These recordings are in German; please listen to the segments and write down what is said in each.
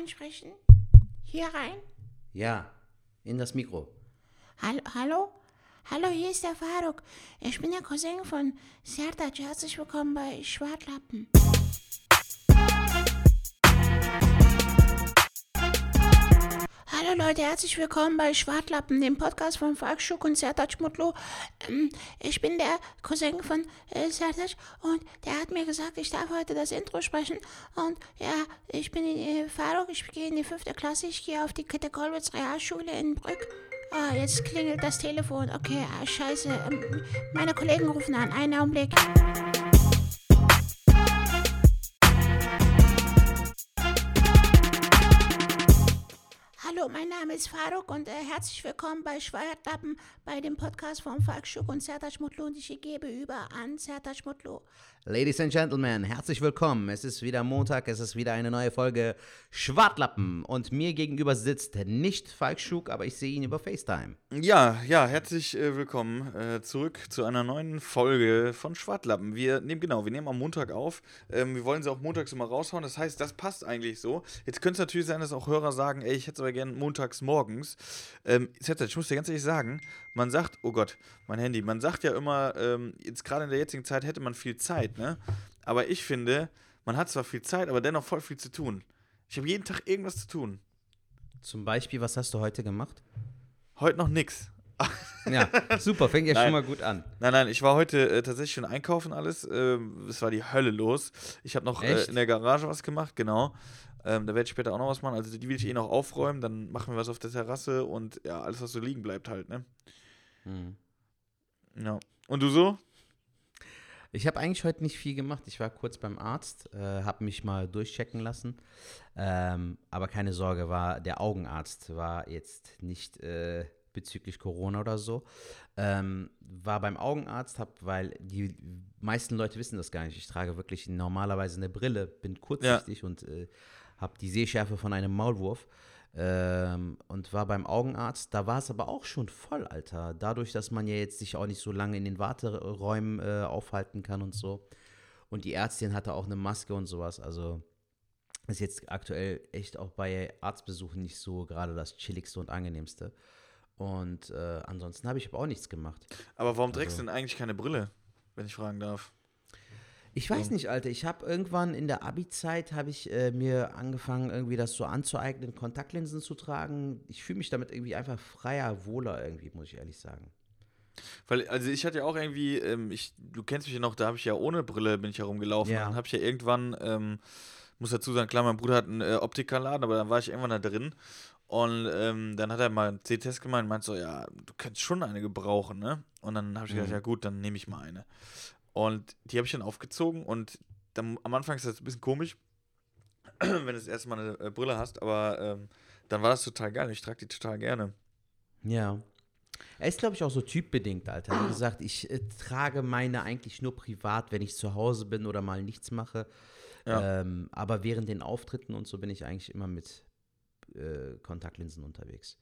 reinsprechen? Hier rein? Ja, in das Mikro. Hallo? Hallo? Hallo, hier ist der Faruk. Ich bin der Cousin von Sertac. Herzlich willkommen bei Schwartlappen. Hallo Leute, herzlich willkommen bei Schwartlappen, dem Podcast von Falk Schuck und Sertac Mutlu. Ähm, ich bin der Cousin von äh, Sertac und der hat mir gesagt, ich darf heute das Intro sprechen. Und ja, ich bin äh, Faruk, ich gehe in die fünfte Klasse, ich gehe auf die Kitte-Kollwitz Realschule in Brück. Ah, jetzt klingelt das Telefon. Okay, ah, scheiße. Ähm, meine Kollegen rufen an. Einen Augenblick. Hallo, mein Name ist Faruk und äh, herzlich willkommen bei Schweierklappen bei dem Podcast von Falk Schuck und Sertac Mutlu und ich gebe über an Sertac Mutlu. Ladies and Gentlemen, herzlich willkommen. Es ist wieder Montag, es ist wieder eine neue Folge Schwartlappen. Und mir gegenüber sitzt nicht Falk Schuk, aber ich sehe ihn über FaceTime. Ja, ja, herzlich äh, willkommen äh, zurück zu einer neuen Folge von Schwartlappen. Wir nehmen, genau, wir nehmen am Montag auf. Ähm, wir wollen sie auch montags immer raushauen. Das heißt, das passt eigentlich so. Jetzt könnte es natürlich sein, dass auch Hörer sagen, ey, ich hätte es aber gerne montags morgens. Ähm, ich muss dir ganz ehrlich sagen, man sagt, oh Gott, mein Handy, man sagt ja immer, ähm, jetzt gerade in der jetzigen Zeit hätte man viel Zeit, ne? Aber ich finde, man hat zwar viel Zeit, aber dennoch voll viel zu tun. Ich habe jeden Tag irgendwas zu tun. Zum Beispiel, was hast du heute gemacht? Heute noch nix. ja, super, fängt ja nein. schon mal gut an. Nein, nein, ich war heute äh, tatsächlich schon einkaufen alles. Ähm, es war die Hölle los. Ich habe noch äh, in der Garage was gemacht, genau. Ähm, da werde ich später auch noch was machen. Also die will ich eh noch aufräumen. Dann machen wir was auf der Terrasse und ja, alles, was so liegen bleibt halt, ne? Mhm. Ja. Und du so? Ich habe eigentlich heute nicht viel gemacht. Ich war kurz beim Arzt, äh, habe mich mal durchchecken lassen. Ähm, aber keine Sorge, war der Augenarzt war jetzt nicht äh, bezüglich Corona oder so. Ähm, war beim Augenarzt, hab, weil die meisten Leute wissen das gar nicht. Ich trage wirklich normalerweise eine Brille, bin kurzsichtig ja. und äh, habe die Sehschärfe von einem Maulwurf. Ähm, und war beim Augenarzt. Da war es aber auch schon voll, Alter. Dadurch, dass man ja jetzt sich auch nicht so lange in den Warteräumen äh, aufhalten kann und so. Und die Ärztin hatte auch eine Maske und sowas. Also ist jetzt aktuell echt auch bei Arztbesuchen nicht so gerade das chilligste und angenehmste. Und äh, ansonsten habe ich aber auch nichts gemacht. Aber warum trägst also, du denn eigentlich keine Brille, wenn ich fragen darf? Ich weiß nicht, Alter. Ich habe irgendwann in der Abi-Zeit habe ich äh, mir angefangen, irgendwie das so anzueignen, Kontaktlinsen zu tragen. Ich fühle mich damit irgendwie einfach freier, wohler irgendwie, muss ich ehrlich sagen. Weil, also ich hatte ja auch irgendwie, ähm, ich, du kennst mich ja noch, da habe ich ja ohne Brille bin ich herumgelaufen. Ja. Dann habe ich ja irgendwann, ähm, muss dazu sagen, klar, mein Bruder hat einen äh, Optikerladen, aber dann war ich irgendwann da drin. Und ähm, dann hat er mal einen C-Test gemeint und meint so, ja, du könntest schon eine gebrauchen, ne? Und dann habe ich mhm. gedacht, ja gut, dann nehme ich mal eine. Und die habe ich dann aufgezogen und dann, am Anfang ist das ein bisschen komisch, wenn du das erste Mal eine äh, Brille hast, aber ähm, dann war das total geil. Ich trage die total gerne. Ja. Er ist, glaube ich, auch so typbedingt, Alter. Wie gesagt, ich äh, trage meine eigentlich nur privat, wenn ich zu Hause bin oder mal nichts mache. Ja. Ähm, aber während den Auftritten und so bin ich eigentlich immer mit äh, Kontaktlinsen unterwegs.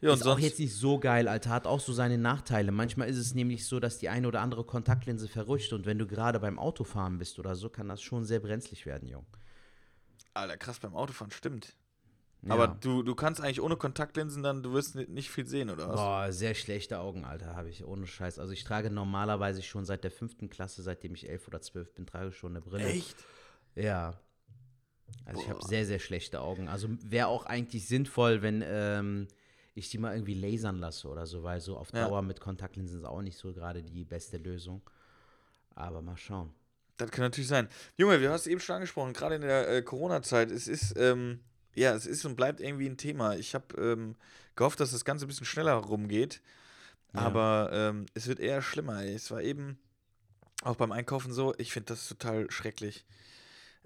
Ja, ist auch jetzt nicht so geil, Alter. Hat auch so seine Nachteile. Manchmal ist es nämlich so, dass die eine oder andere Kontaktlinse verrutscht und wenn du gerade beim Autofahren bist oder so, kann das schon sehr brenzlig werden, Jung. Alter, krass, beim Autofahren stimmt. Ja. Aber du, du kannst eigentlich ohne Kontaktlinsen dann, du wirst nicht viel sehen, oder was? Boah, sehr schlechte Augen, Alter, habe ich, ohne Scheiß. Also ich trage normalerweise schon seit der fünften Klasse, seitdem ich elf oder zwölf bin, trage ich schon eine Brille. Echt? Ja. Also Boah. ich habe sehr, sehr schlechte Augen. Also wäre auch eigentlich sinnvoll, wenn ähm, ich die mal irgendwie lasern lasse oder so, weil so auf Dauer ja. mit Kontaktlinsen ist auch nicht so gerade die beste Lösung. Aber mal schauen. Das kann natürlich sein. Junge, wir haben es eben schon angesprochen, gerade in der äh, Corona-Zeit, es ist, ähm, ja, es ist und bleibt irgendwie ein Thema. Ich habe ähm, gehofft, dass das Ganze ein bisschen schneller rumgeht, ja. aber ähm, es wird eher schlimmer. Es war eben auch beim Einkaufen so, ich finde das total schrecklich.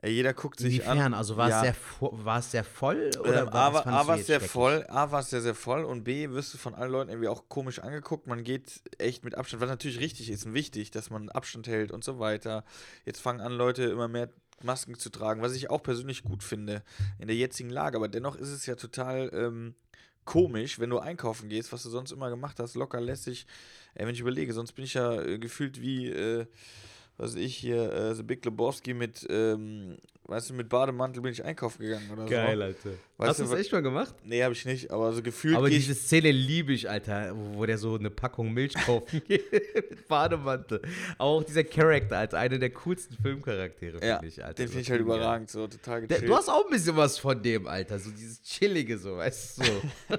Äh, jeder guckt sich Inwiefern? an. Also war, ja. es sehr, war es sehr voll? Oder ähm, A, war, A war es sehr voll, A war es sehr, sehr voll und B wirst du von allen Leuten irgendwie auch komisch angeguckt. Man geht echt mit Abstand, was natürlich richtig ist und wichtig, dass man Abstand hält und so weiter. Jetzt fangen an, Leute immer mehr Masken zu tragen, was ich auch persönlich gut finde in der jetzigen Lage. Aber dennoch ist es ja total ähm, komisch, wenn du einkaufen gehst, was du sonst immer gemacht hast, locker lässig. Ey, wenn ich überlege, sonst bin ich ja äh, gefühlt wie. Äh, was ich hier, äh, The Big Lebowski mit, ähm, weißt du, mit Bademantel bin ich einkaufen gegangen oder Geil, so. Alter. Weißt Hast du das echt mal gemacht? Nee, habe ich nicht, aber so gefühlt Aber diese Szene liebe ich, Alter, wo der so eine Packung Milch kaufen geht mit Bademantel. Aber auch dieser Charakter als einer der coolsten Filmcharaktere, ja, finde ich, Alter. den finde ich halt überragend, so total Der, gechillt. du hast auch ein bisschen was von dem, Alter. So dieses Chillige, so, weißt du? So.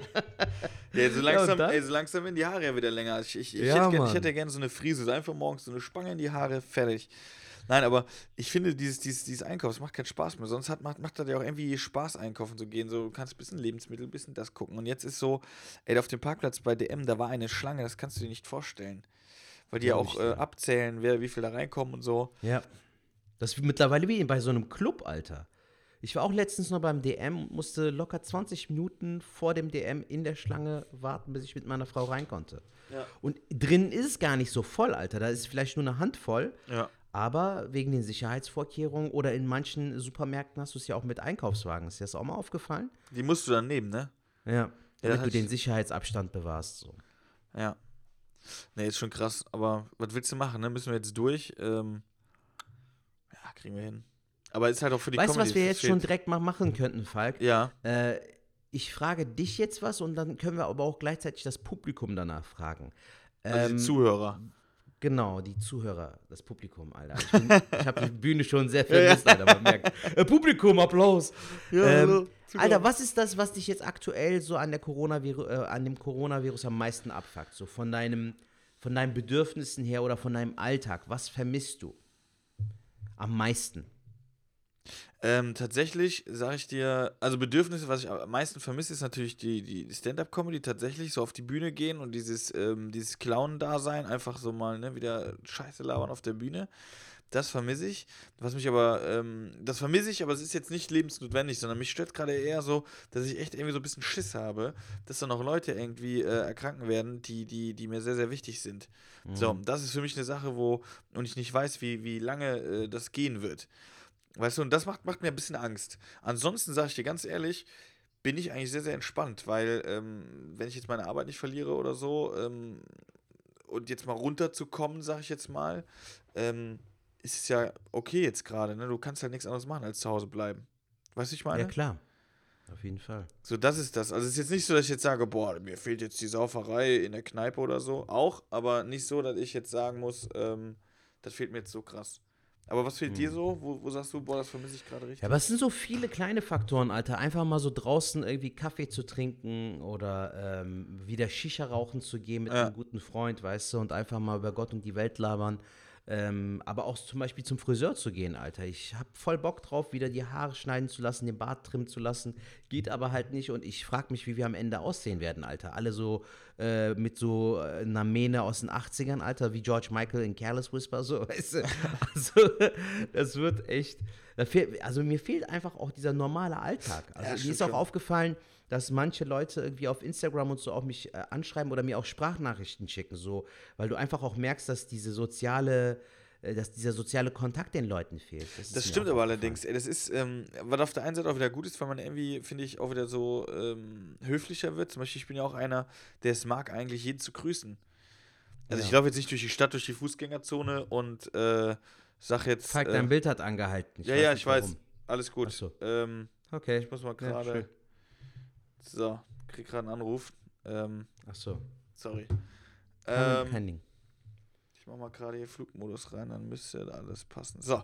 Ja, so langsam, dann? ey, so langsam werden die Haare ja wieder länger. Ich, ich, ich, Ja, hätte, gern, ich hätte gerne so eine Frise, so einfach morgens so eine Spange in die Haare, fertig. Nein, aber ich finde, dieses, dieses, dieses Einkauf, das macht keinen Spaß mehr. Sonst hat, macht, macht das ja auch irgendwie Spaß, einkaufen zu gehen. So, du kannst ein bisschen Lebensmittel, ein bisschen das gucken. Und jetzt ist so, ey, auf dem Parkplatz bei DM, da war eine Schlange, das kannst du dir nicht vorstellen. Weil die ja auch äh, abzählen, wer wie viel da reinkommen und so. Ja. Das ist mittlerweile wie bei so einem Club, Alter. Ich war auch letztens noch beim DM und musste locker 20 Minuten vor dem DM in der Schlange warten, bis ich mit meiner Frau rein konnte. Ja. Und drin ist es gar nicht so voll, Alter. Da ist vielleicht nur eine Handvoll. Ja. Aber wegen den Sicherheitsvorkehrungen oder in manchen Supermärkten hast du es ja auch mit Einkaufswagen. Ist dir das auch mal aufgefallen? Die musst du dann nehmen, ne? Ja. Damit hat du den ich- Sicherheitsabstand bewahrst. So. Ja. Nee, ist schon krass. Aber was willst du machen, ne? Müssen wir jetzt durch? Ähm, ja, kriegen wir hin. Aber ist halt auch für die Weißt du, was wir jetzt schon fehlt. direkt mal machen könnten, Falk? Ja, Äh, ich frage dich jetzt was und dann können wir aber auch gleichzeitig das Publikum danach fragen. also Ähm, die Zuhörer. Genau, die Zuhörer, das Publikum, Alter. Ich, bin- ich habe die Bühne schon sehr vermisst, Alter. Man merkt. Äh, Publikum, Applaus. Ja, ähm, Zuhörer. Alter, was ist das, was dich jetzt aktuell so an, der Coronavirus, äh, an dem Coronavirus am meisten abfuckt? So von deinem, von deinen Bedürfnissen her oder von deinem Alltag? Was vermisst du am meisten? Ähm, tatsächlich sage ich dir, also Bedürfnisse, was ich am meisten vermisse, ist natürlich die, die Stand-Up-Comedy, tatsächlich so auf die Bühne gehen und dieses, ähm, dieses Clown-Dasein, einfach so mal ne, wieder Scheiße labern auf der Bühne. Das vermisse ich. Was mich aber, ähm, das vermisse ich, aber es ist jetzt nicht lebensnotwendig, sondern mich stört gerade eher so, dass ich echt irgendwie so ein bisschen Schiss habe, dass dann auch Leute irgendwie äh, erkranken werden, die, die, die mir sehr, sehr wichtig sind. So, das ist für mich eine Sache, wo, und ich nicht weiß, wie, wie lange äh, das gehen wird. Weißt du, und das macht, macht mir ein bisschen Angst. Ansonsten sage ich dir ganz ehrlich, bin ich eigentlich sehr, sehr entspannt, weil ähm, wenn ich jetzt meine Arbeit nicht verliere oder so ähm, und jetzt mal runterzukommen, sage ich jetzt mal, ähm, ist es ja okay jetzt gerade. Ne? Du kannst halt nichts anderes machen, als zu Hause bleiben. Weißt du, ich meine? Ja, klar. Auf jeden Fall. So, das ist das. Also es ist jetzt nicht so, dass ich jetzt sage, boah, mir fehlt jetzt die Sauferei in der Kneipe oder so. Auch, aber nicht so, dass ich jetzt sagen muss, ähm, das fehlt mir jetzt so krass. Aber was fehlt dir so? Wo, wo sagst du, boah, das vermisse ich gerade richtig? Ja, aber es sind so viele kleine Faktoren, Alter. Einfach mal so draußen irgendwie Kaffee zu trinken oder ähm, wieder Shisha rauchen zu gehen mit Ja. einem guten Freund, weißt du, und einfach mal über Gott und die Welt labern. Ähm, aber auch zum Beispiel zum Friseur zu gehen, Alter. Ich hab voll Bock drauf, wieder die Haare schneiden zu lassen, den Bart trimmen zu lassen. Geht aber halt nicht und ich frag mich, wie wir am Ende aussehen werden, Alter. Alle so äh, mit so äh, einer Mähne aus den 80ern, Alter, wie George Michael in Careless Whisper, so, weißt du. Also, das wird echt. Da fehlt, also mir fehlt einfach auch dieser normale Alltag. Also Ja, mir ist auch aufgefallen, dass manche Leute irgendwie auf Instagram und so auch mich äh, anschreiben oder mir auch Sprachnachrichten schicken, so, weil du einfach auch merkst, dass diese soziale, äh, dass dieser soziale Kontakt den Leuten fehlt. Das mir stimmt aber allerdings. Ey, das ist, ähm, was auf der einen Seite auch wieder gut ist, weil man irgendwie, finde ich, auch wieder so ähm, höflicher wird. Zum Beispiel, ich bin ja auch einer, der es mag, eigentlich jeden zu grüßen. Also ich Ja. laufe jetzt nicht durch die Stadt, durch die Fußgängerzone und äh, sag jetzt. Falk, äh, dein Bild hat angehalten. ja, ja, nicht ich weiß. warum. Alles gut. So. Ähm, Okay. ich muss mal Ja, gerade. schön. so, krieg gerade einen Anruf. Ähm, Ach so. sorry. Ähm, Pending. Ich mach mal gerade hier Flugmodus rein, dann müsste alles passen. So,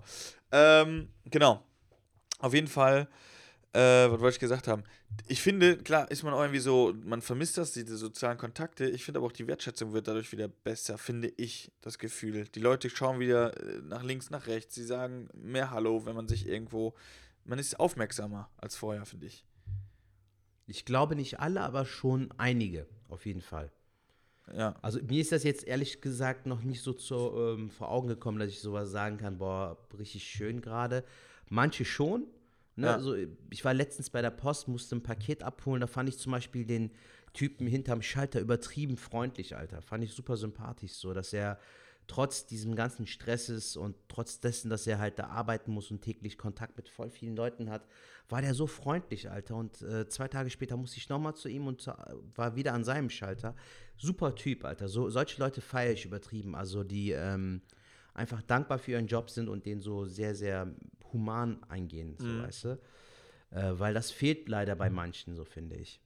ähm, genau. Auf jeden Fall, äh, was wollte ich gesagt haben? Ich finde, klar, ist man auch irgendwie so, man vermisst das, diese sozialen Kontakte. Ich finde aber auch die Wertschätzung wird dadurch wieder besser, finde ich, das Gefühl. Die Leute schauen wieder äh, nach links, nach rechts. Sie sagen mehr Hallo, wenn man sich irgendwo, man ist aufmerksamer als vorher, finde ich. Ich glaube nicht alle, aber schon einige, auf jeden Fall. Ja. Also mir ist das jetzt ehrlich gesagt noch nicht so zu, ähm, vor Augen gekommen, dass ich sowas sagen kann, boah, richtig schön gerade. Manche schon. Ne? Ja. Also ich war letztens bei der Post, musste ein Paket abholen, da fand ich zum Beispiel den Typen hinterm Schalter übertrieben freundlich, Alter. Fand ich super sympathisch so, dass er trotz diesem ganzen Stresses und trotz dessen, dass er halt da arbeiten muss und täglich Kontakt mit voll vielen Leuten hat, war der so freundlich, Alter. Und äh, zwei Tage später musste ich nochmal zu ihm und äh, war wieder an seinem Schalter. Super Typ, Alter. So, solche Leute feiere ich übertrieben. Also die ähm, einfach dankbar für ihren Job sind und den so sehr, sehr human eingehen, so mhm. weißt du. Äh, weil das fehlt leider bei manchen, so finde ich.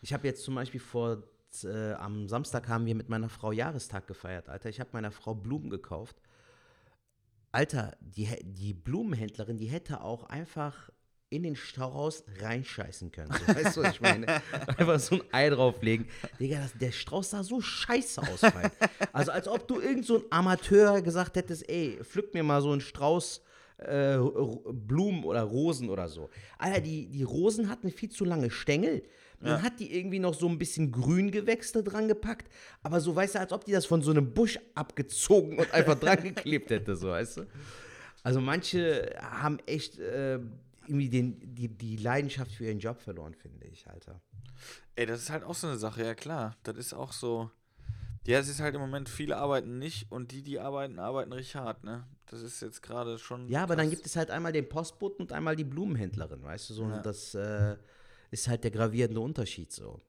Ich habe jetzt zum Beispiel vor, äh, am Samstag haben wir mit meiner Frau Jahrestag gefeiert, Alter. Ich habe meiner Frau Blumen gekauft. Alter, die, die Blumenhändlerin, die hätte auch einfach in den Strauß reinscheißen können. So, weißt du, was ich meine? Einfach so ein Ei drauflegen. Digga, das, der Strauß sah so scheiße aus. Fein. Also als ob du irgend so ein Amateur gesagt hättest, ey, pflück mir mal so einen Strauß äh, Blumen oder Rosen oder so. Alter, die, die Rosen hatten viel zu lange Stängel. Dann ja. hat die irgendwie noch so ein bisschen Grüngewächse dran gepackt, aber so, weißt du, als ob die das von so einem Busch abgezogen und einfach dran geklebt hätte, so, weißt du? Also manche haben echt äh, irgendwie den, die, die Leidenschaft für ihren Job verloren, finde ich, Alter. Ey, das ist halt auch so eine Sache, ja klar. Das ist auch so. Ja, es ist halt im Moment, viele arbeiten nicht und die, die arbeiten, arbeiten richtig hart, ne? Das ist jetzt gerade schon. Ja, aber krass. dann gibt es halt einmal den Postboten und einmal die Blumenhändlerin, weißt du, so. Ja. Das äh, ist halt der gravierende Unterschied so.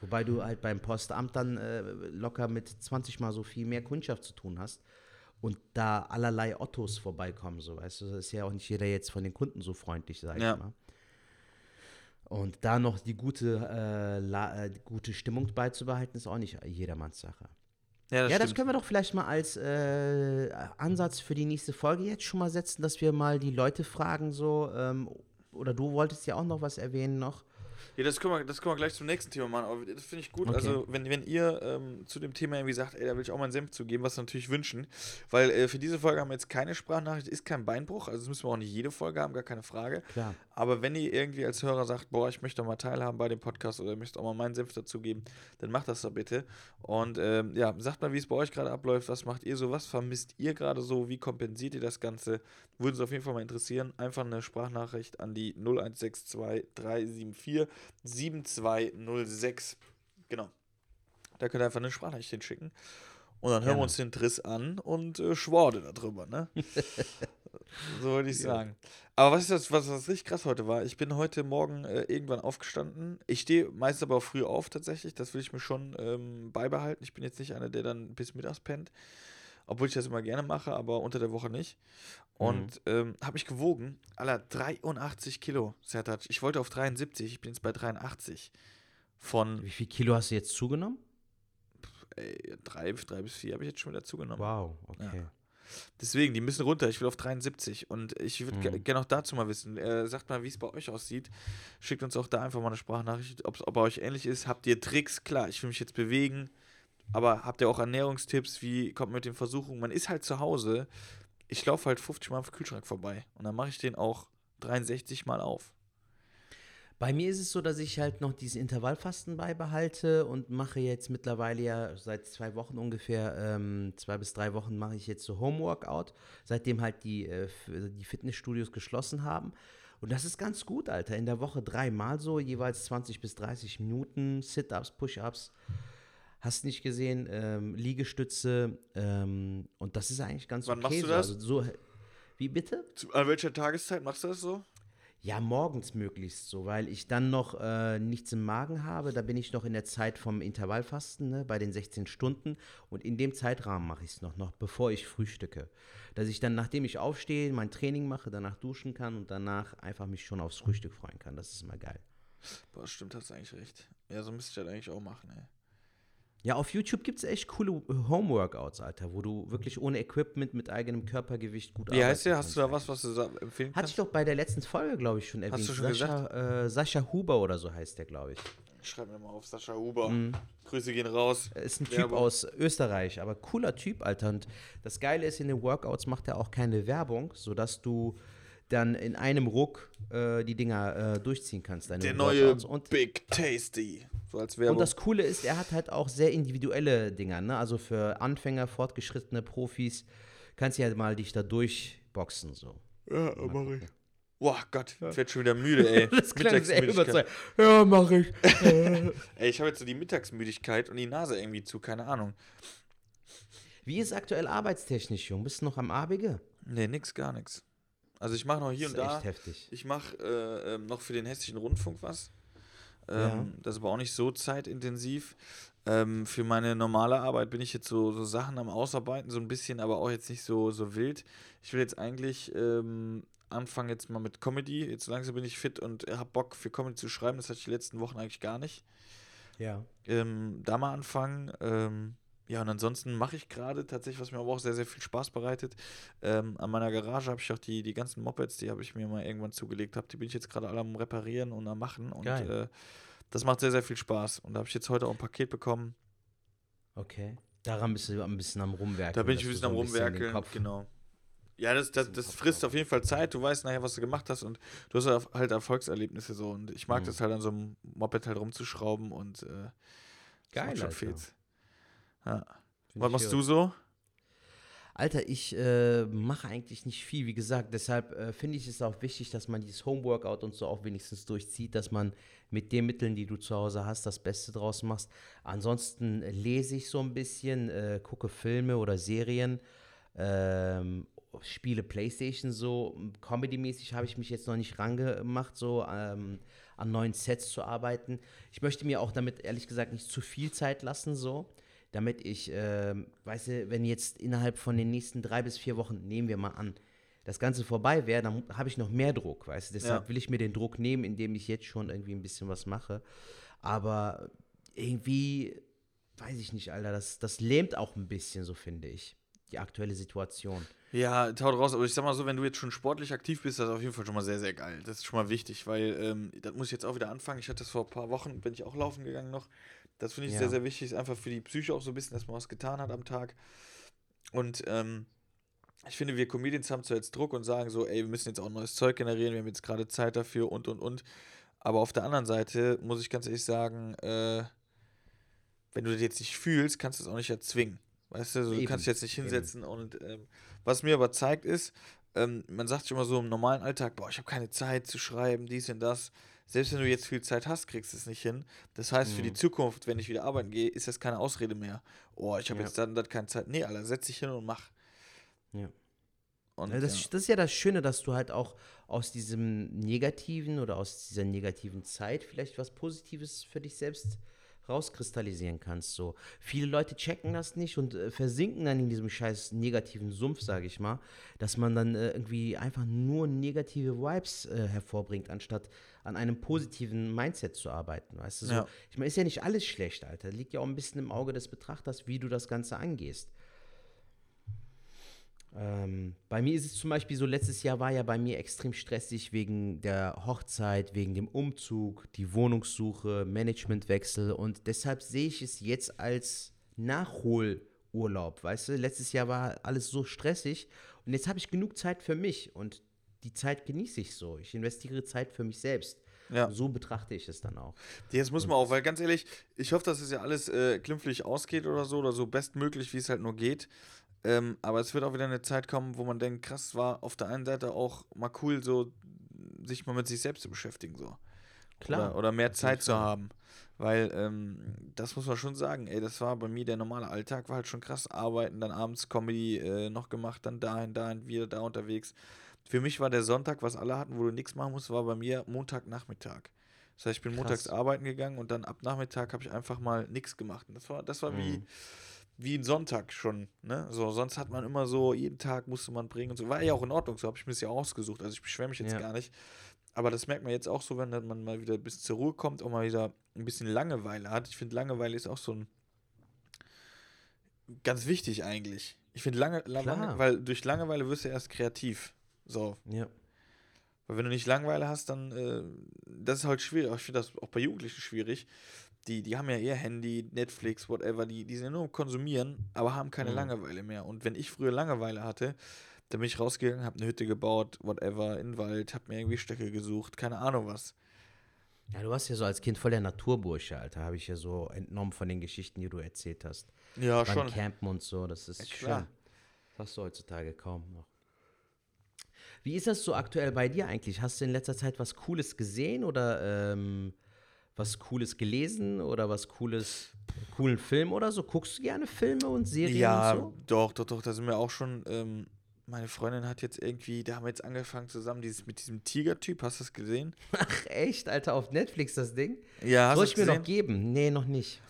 Wobei du halt beim Postamt dann äh, locker mit 20 mal so viel mehr Kundschaft zu tun hast und da allerlei Ottos vorbeikommen, so weißt du. Das ist ja auch nicht jeder jetzt von den Kunden so freundlich, sag ich ja. mal. Und da noch die gute, äh, la, äh, gute Stimmung beizubehalten, ist auch nicht jedermanns Sache. Ja, das, ja, das können wir doch vielleicht mal als äh, Ansatz für die nächste Folge jetzt schon mal setzen, dass wir mal die Leute fragen, so, ähm, oder du wolltest ja auch noch was erwähnen noch. Ja, das können, wir, das können wir gleich zum nächsten Thema machen. Aber das finde ich gut. Okay. Also, wenn, wenn ihr ähm, zu dem Thema irgendwie sagt, ey, da will ich auch meinen Senf zugeben, was wir natürlich wünschen. Weil äh, für diese Folge haben wir jetzt keine Sprachnachricht, ist kein Beinbruch. Also, das müssen wir auch nicht jede Folge haben, gar keine Frage. Klar. Aber wenn ihr irgendwie als Hörer sagt, boah, ich möchte mal teilhaben bei dem Podcast oder möchte auch mal meinen Senf dazugeben, dann macht das doch bitte. Und ähm, ja, sagt mal, wie es bei euch gerade abläuft. Was macht ihr so? Was vermisst ihr gerade so? Wie kompensiert ihr das Ganze? Würde uns auf jeden Fall mal interessieren. Einfach eine Sprachnachricht an die 0162 374 7206. Genau. Da könnt ihr einfach eine Sprachnachricht hinschicken. Und dann hören wir uns den Triss an und äh, schworde darüber, ne? so würde ich sagen. Ja. Aber was ist das, was, was richtig krass heute war? Ich bin heute Morgen äh, irgendwann aufgestanden. Ich stehe meistens aber auch früh auf tatsächlich. Das will ich mir schon ähm, beibehalten. Ich bin jetzt nicht einer, der dann bis mittags pennt. Obwohl ich das immer gerne mache, aber unter der Woche nicht. Und mhm. ähm, habe mich gewogen. Aller 83 Kilo, Sertac. Ich wollte auf 73, ich bin jetzt bei 83. Von. Wie viel Kilo hast du jetzt zugenommen? Ey, drei, drei bis vier habe ich jetzt schon wieder zugenommen. Wow, okay. Ja. Deswegen, die müssen runter. Ich will auf 73. Und ich würde mhm. gerne auch dazu mal wissen. Äh, sagt mal, wie es bei euch aussieht. Schickt uns auch da einfach mal eine Sprachnachricht, ob es bei euch ähnlich ist. Habt ihr Tricks? Klar, ich will mich jetzt bewegen. Aber habt ihr auch Ernährungstipps? Wie kommt man mit den Versuchungen? Man ist halt zu Hause ich laufe halt 50 Mal am Kühlschrank vorbei und dann mache ich den auch 63 Mal auf. Bei mir ist es so, dass ich halt noch dieses Intervallfasten beibehalte und mache jetzt mittlerweile ja seit zwei Wochen ungefähr, ähm, zwei bis drei Wochen mache ich jetzt so Homeworkout, seitdem halt die, äh, die Fitnessstudios geschlossen haben. Und das ist ganz gut, Alter. In der Woche dreimal so, jeweils 20 bis 30 Minuten, Sit-Ups, Push-Ups hast nicht gesehen, ähm, Liegestütze ähm, und das ist eigentlich ganz Wann okay. machst du das? Also so, wie bitte? Zu, an welcher Tageszeit machst du das so? Ja, morgens möglichst so, weil ich dann noch äh, nichts im Magen habe. Da bin ich noch in der Zeit vom Intervallfasten, ne, bei den 16 Stunden. Und in dem Zeitrahmen mache ich es noch, noch, bevor ich frühstücke. Dass ich dann, nachdem ich aufstehe, mein Training mache, danach duschen kann und danach einfach mich schon aufs Frühstück freuen kann. Das ist immer geil. Boah, stimmt, hast eigentlich recht. Ja, so müsste ich das eigentlich auch machen, ey. Ja, auf YouTube gibt es echt coole Homeworkouts, Alter, wo du wirklich ohne Equipment mit eigenem Körpergewicht gut Wie heißt der? Hast du da was, was du empfehlen kannst? Hatte ich doch bei der letzten Folge, glaube ich, schon erwähnt. Hast du schon Sascha, gesagt? Äh, Sascha Huber oder so heißt der, glaube ich. Ich schreibe mir mal auf, Sascha Huber. Mhm. Grüße gehen raus. Er ist ein Typ Werbung. aus Österreich, aber cooler Typ, Alter. Und das Geile ist, in den Workouts macht er auch keine Werbung, sodass du dann in einem Ruck äh, die Dinger äh, durchziehen kannst. Der neue und, Big Tasty. So als Werbung. Und das Coole ist, er hat halt auch sehr individuelle Dinger. Ne? Also für Anfänger, fortgeschrittene Profis kannst du ja mal dich da durchboxen. So. Ja, mach ich. Boah, Gott, ich werde schon wieder müde, ey. das klang sehr überzeugt. Ja, mach ich. ey, ich habe jetzt so die Mittagsmüdigkeit und die Nase irgendwie zu, keine Ahnung. Wie ist aktuell arbeitstechnisch, Jung? Bist du noch am Abige? Nee, nix, gar nichts. Also ich mache noch hier und da. Echt heftig. Ich mache äh, äh, noch für den hessischen Rundfunk was. Ähm, ja. Das ist aber auch nicht so zeitintensiv. Ähm, für meine normale Arbeit bin ich jetzt so, so Sachen am Ausarbeiten, so ein bisschen, aber auch jetzt nicht so, so wild. Ich will jetzt eigentlich ähm, anfangen jetzt mal mit Comedy. Jetzt langsam bin ich fit und habe Bock für Comedy zu schreiben. Das hatte ich die letzten Wochen eigentlich gar nicht. Ja. Ähm, da mal anfangen. Ja, und ansonsten mache ich gerade tatsächlich, was mir aber auch sehr, sehr viel Spaß bereitet. Ähm, an meiner Garage habe ich auch die, die ganzen Mopeds, die habe ich mir mal irgendwann zugelegt habe. Die bin ich jetzt gerade alle am Reparieren und am Machen. Und äh, das macht sehr, sehr viel Spaß. Und da habe ich jetzt heute auch ein Paket bekommen. Okay. Daran bist du ein bisschen am Rumwerken. Da bin ich ein bisschen am Rumwerken, genau. Ja, das, das, das frisst auf jeden Fall Zeit. Du weißt nachher, was du gemacht hast und du hast halt Erfolgserlebnisse so. Und ich mag mhm. das halt an so einem Moped halt rumzuschrauben und äh, Geil, schon Ja. Was machst du so? Alter, ich äh, mache eigentlich nicht viel. Wie gesagt, deshalb äh, finde ich es auch wichtig, dass man dieses Homeworkout und so auch wenigstens durchzieht, dass man mit den Mitteln, die du zu Hause hast, das Beste draus machst. Ansonsten lese ich so ein bisschen, äh, gucke Filme oder Serien ähm, spiele Playstation so. Comedy-mäßig habe ich mich jetzt noch nicht rangemacht, so ähm, an neuen Sets zu arbeiten. Ich möchte mir auch damit ehrlich gesagt nicht zu viel Zeit lassen, so. Damit ich, äh, weißt du, wenn jetzt innerhalb von den nächsten drei bis vier Wochen, nehmen wir mal an, das Ganze vorbei wäre, dann habe ich noch mehr Druck, weißt du. Deshalb ja. will ich mir den Druck nehmen, indem ich jetzt schon irgendwie ein bisschen was mache. Aber irgendwie, weiß ich nicht, Alter, das, das lähmt auch ein bisschen, so finde ich, die aktuelle Situation. Ja, taut raus, aber ich sag mal so, wenn du jetzt schon sportlich aktiv bist, das ist auf jeden Fall schon mal sehr, sehr geil. Das ist schon mal wichtig, weil ähm, das muss ich jetzt auch wieder anfangen. Ich hatte das vor ein paar Wochen, bin ich auch laufen gegangen noch. Das finde ich ja. sehr, sehr wichtig, ist einfach für die Psyche auch so ein bisschen, dass man was getan hat am Tag. Und ähm, ich finde, wir Comedians haben zwar jetzt Druck und sagen so, ey, wir müssen jetzt auch neues Zeug generieren, wir haben jetzt gerade Zeit dafür und und und. Aber auf der anderen Seite muss ich ganz ehrlich sagen, äh, wenn du das jetzt nicht fühlst, kannst du es auch nicht erzwingen. Weißt du, also du kannst dich jetzt nicht hinsetzen Eben. und ähm, was mir aber zeigt ist, ähm, man sagt sich immer so im normalen Alltag, boah, ich habe keine Zeit zu schreiben, dies und das. Selbst wenn du jetzt viel Zeit hast, kriegst du es nicht hin. Das heißt, mhm. für die mhm. Zukunft, wenn ich wieder arbeiten gehe, ist das keine Ausrede mehr. Oh, ich habe ja. jetzt dann, dann keine Zeit. Nee, Alter, setz dich hin und mach. Ja. Und, ja, das, ja. das ist ja das Schöne, dass du halt auch aus diesem Negativen oder aus dieser negativen Zeit vielleicht was Positives für dich selbst rauskristallisieren kannst. So. Viele Leute checken das nicht und äh, versinken dann in diesem scheiß negativen Sumpf, sage ich mal, dass man dann äh, irgendwie einfach nur negative Vibes äh, hervorbringt, anstatt an einem positiven Mindset zu arbeiten. Weißt du, so, ja. ich meine, ist ja nicht alles schlecht, Alter. Liegt ja auch ein bisschen im Auge des Betrachters, wie du das Ganze angehst. Ähm, bei mir ist es zum Beispiel so, letztes Jahr war ja bei mir extrem stressig wegen der Hochzeit, wegen dem Umzug, die Wohnungssuche, Managementwechsel und deshalb sehe ich es jetzt als Nachholurlaub, weißt du? Letztes Jahr war alles so stressig und jetzt habe ich genug Zeit für mich und die Zeit genieße ich so. Ich investiere Zeit für mich selbst. Ja. So betrachte ich es dann auch. Jetzt muss man auch, weil ganz ehrlich, ich hoffe, dass es ja alles äh, glimpflich ausgeht oder so, oder so bestmöglich, wie es halt nur geht. Ähm, aber es wird auch wieder eine Zeit kommen, wo man denkt, krass, war auf der einen Seite auch mal cool, so sich mal mit sich selbst zu beschäftigen, so. Klar. Oder, oder mehr Zeit zu haben. Weil, ähm, das muss man schon sagen, ey, das war bei mir der normale Alltag, war halt schon krass. Arbeiten, dann abends Comedy äh, noch gemacht, dann dahin, dahin, wieder da unterwegs. Für mich war der Sonntag, was alle hatten, wo du nichts machen musst, war bei mir Montagnachmittag. Das heißt, ich bin krass. montags arbeiten gegangen und dann ab Nachmittag habe ich einfach mal nichts gemacht. Und das war, das war mhm. wie wie ein Sonntag schon. Ne? So, sonst hat man immer so, jeden Tag musste man bringen und so. War ja auch in Ordnung, so habe ich mir das ja ausgesucht. Also ich beschwere mich jetzt ja. gar nicht. Aber das merkt man jetzt auch so, wenn man mal wieder bis zur Ruhe kommt und mal wieder ein bisschen Langeweile hat. Ich finde, Langeweile ist auch so ein ganz wichtig eigentlich. Ich finde, lange, lange, weil durch Langeweile wirst du erst kreativ. So. Ja. Weil wenn du nicht Langeweile hast, dann, äh, das ist halt schwierig. Ich finde das auch bei Jugendlichen schwierig die, die haben ja ihr Handy, Netflix, whatever, die, die sind ja nur konsumieren, aber haben keine mhm. Langeweile mehr. Und wenn ich früher Langeweile hatte, dann bin ich rausgegangen, habe eine Hütte gebaut, whatever, in den Wald, habe mir irgendwie Stöcke gesucht, keine Ahnung was. Ja, du warst ja so als Kind voll der Naturbursche, Alter, habe ich ja so entnommen von den Geschichten, die du erzählt hast. Ja, Beim schon. Campen und so, das ist ja, klar. schön. Das hast du heutzutage kaum noch. Wie ist das so aktuell bei dir eigentlich? Hast du in letzter Zeit was Cooles gesehen oder ähm, was Cooles gelesen oder was Cooles, coolen Film oder so? Guckst du gerne Filme und Serien ja, und so? doch, doch, doch. Da sind mir auch schon ähm, meine Freundin hat jetzt irgendwie, da haben wir jetzt angefangen zusammen, dieses mit diesem Tiger-Typ, hast du das gesehen? Ach echt, Alter, auf Netflix das Ding? Ja, hast Soll ich mir noch geben? Nee, noch nicht.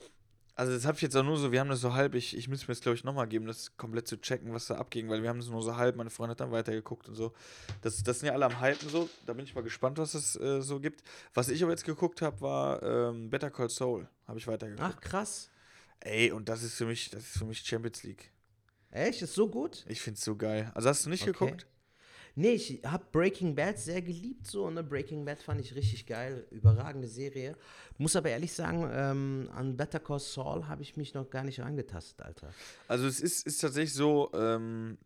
Also das habe ich jetzt auch nur so, wir haben das so halb, ich, ich müsste mir das glaube ich nochmal geben, das komplett zu checken, was da abging, weil wir haben das nur so halb, meine Freundin hat dann weitergeguckt und so. Das, das sind ja alle am Hypen so, da bin ich mal gespannt, was es äh, so gibt. Was ich aber jetzt geguckt habe, war ähm, Better Call Saul, habe ich weitergeguckt. Ach krass. Ey, und das ist für mich, das ist für mich Champions League. Echt? Ist so gut? Ich find's so geil. Also hast du nicht Okay. geguckt? Nee, ich habe Breaking Bad sehr geliebt, so, ne? Breaking Bad fand ich richtig geil, überragende Serie. Muss aber ehrlich sagen, ähm, an Better Call Saul habe ich mich noch gar nicht rangetastet, Alter. Also es ist, ist tatsächlich so, ähm,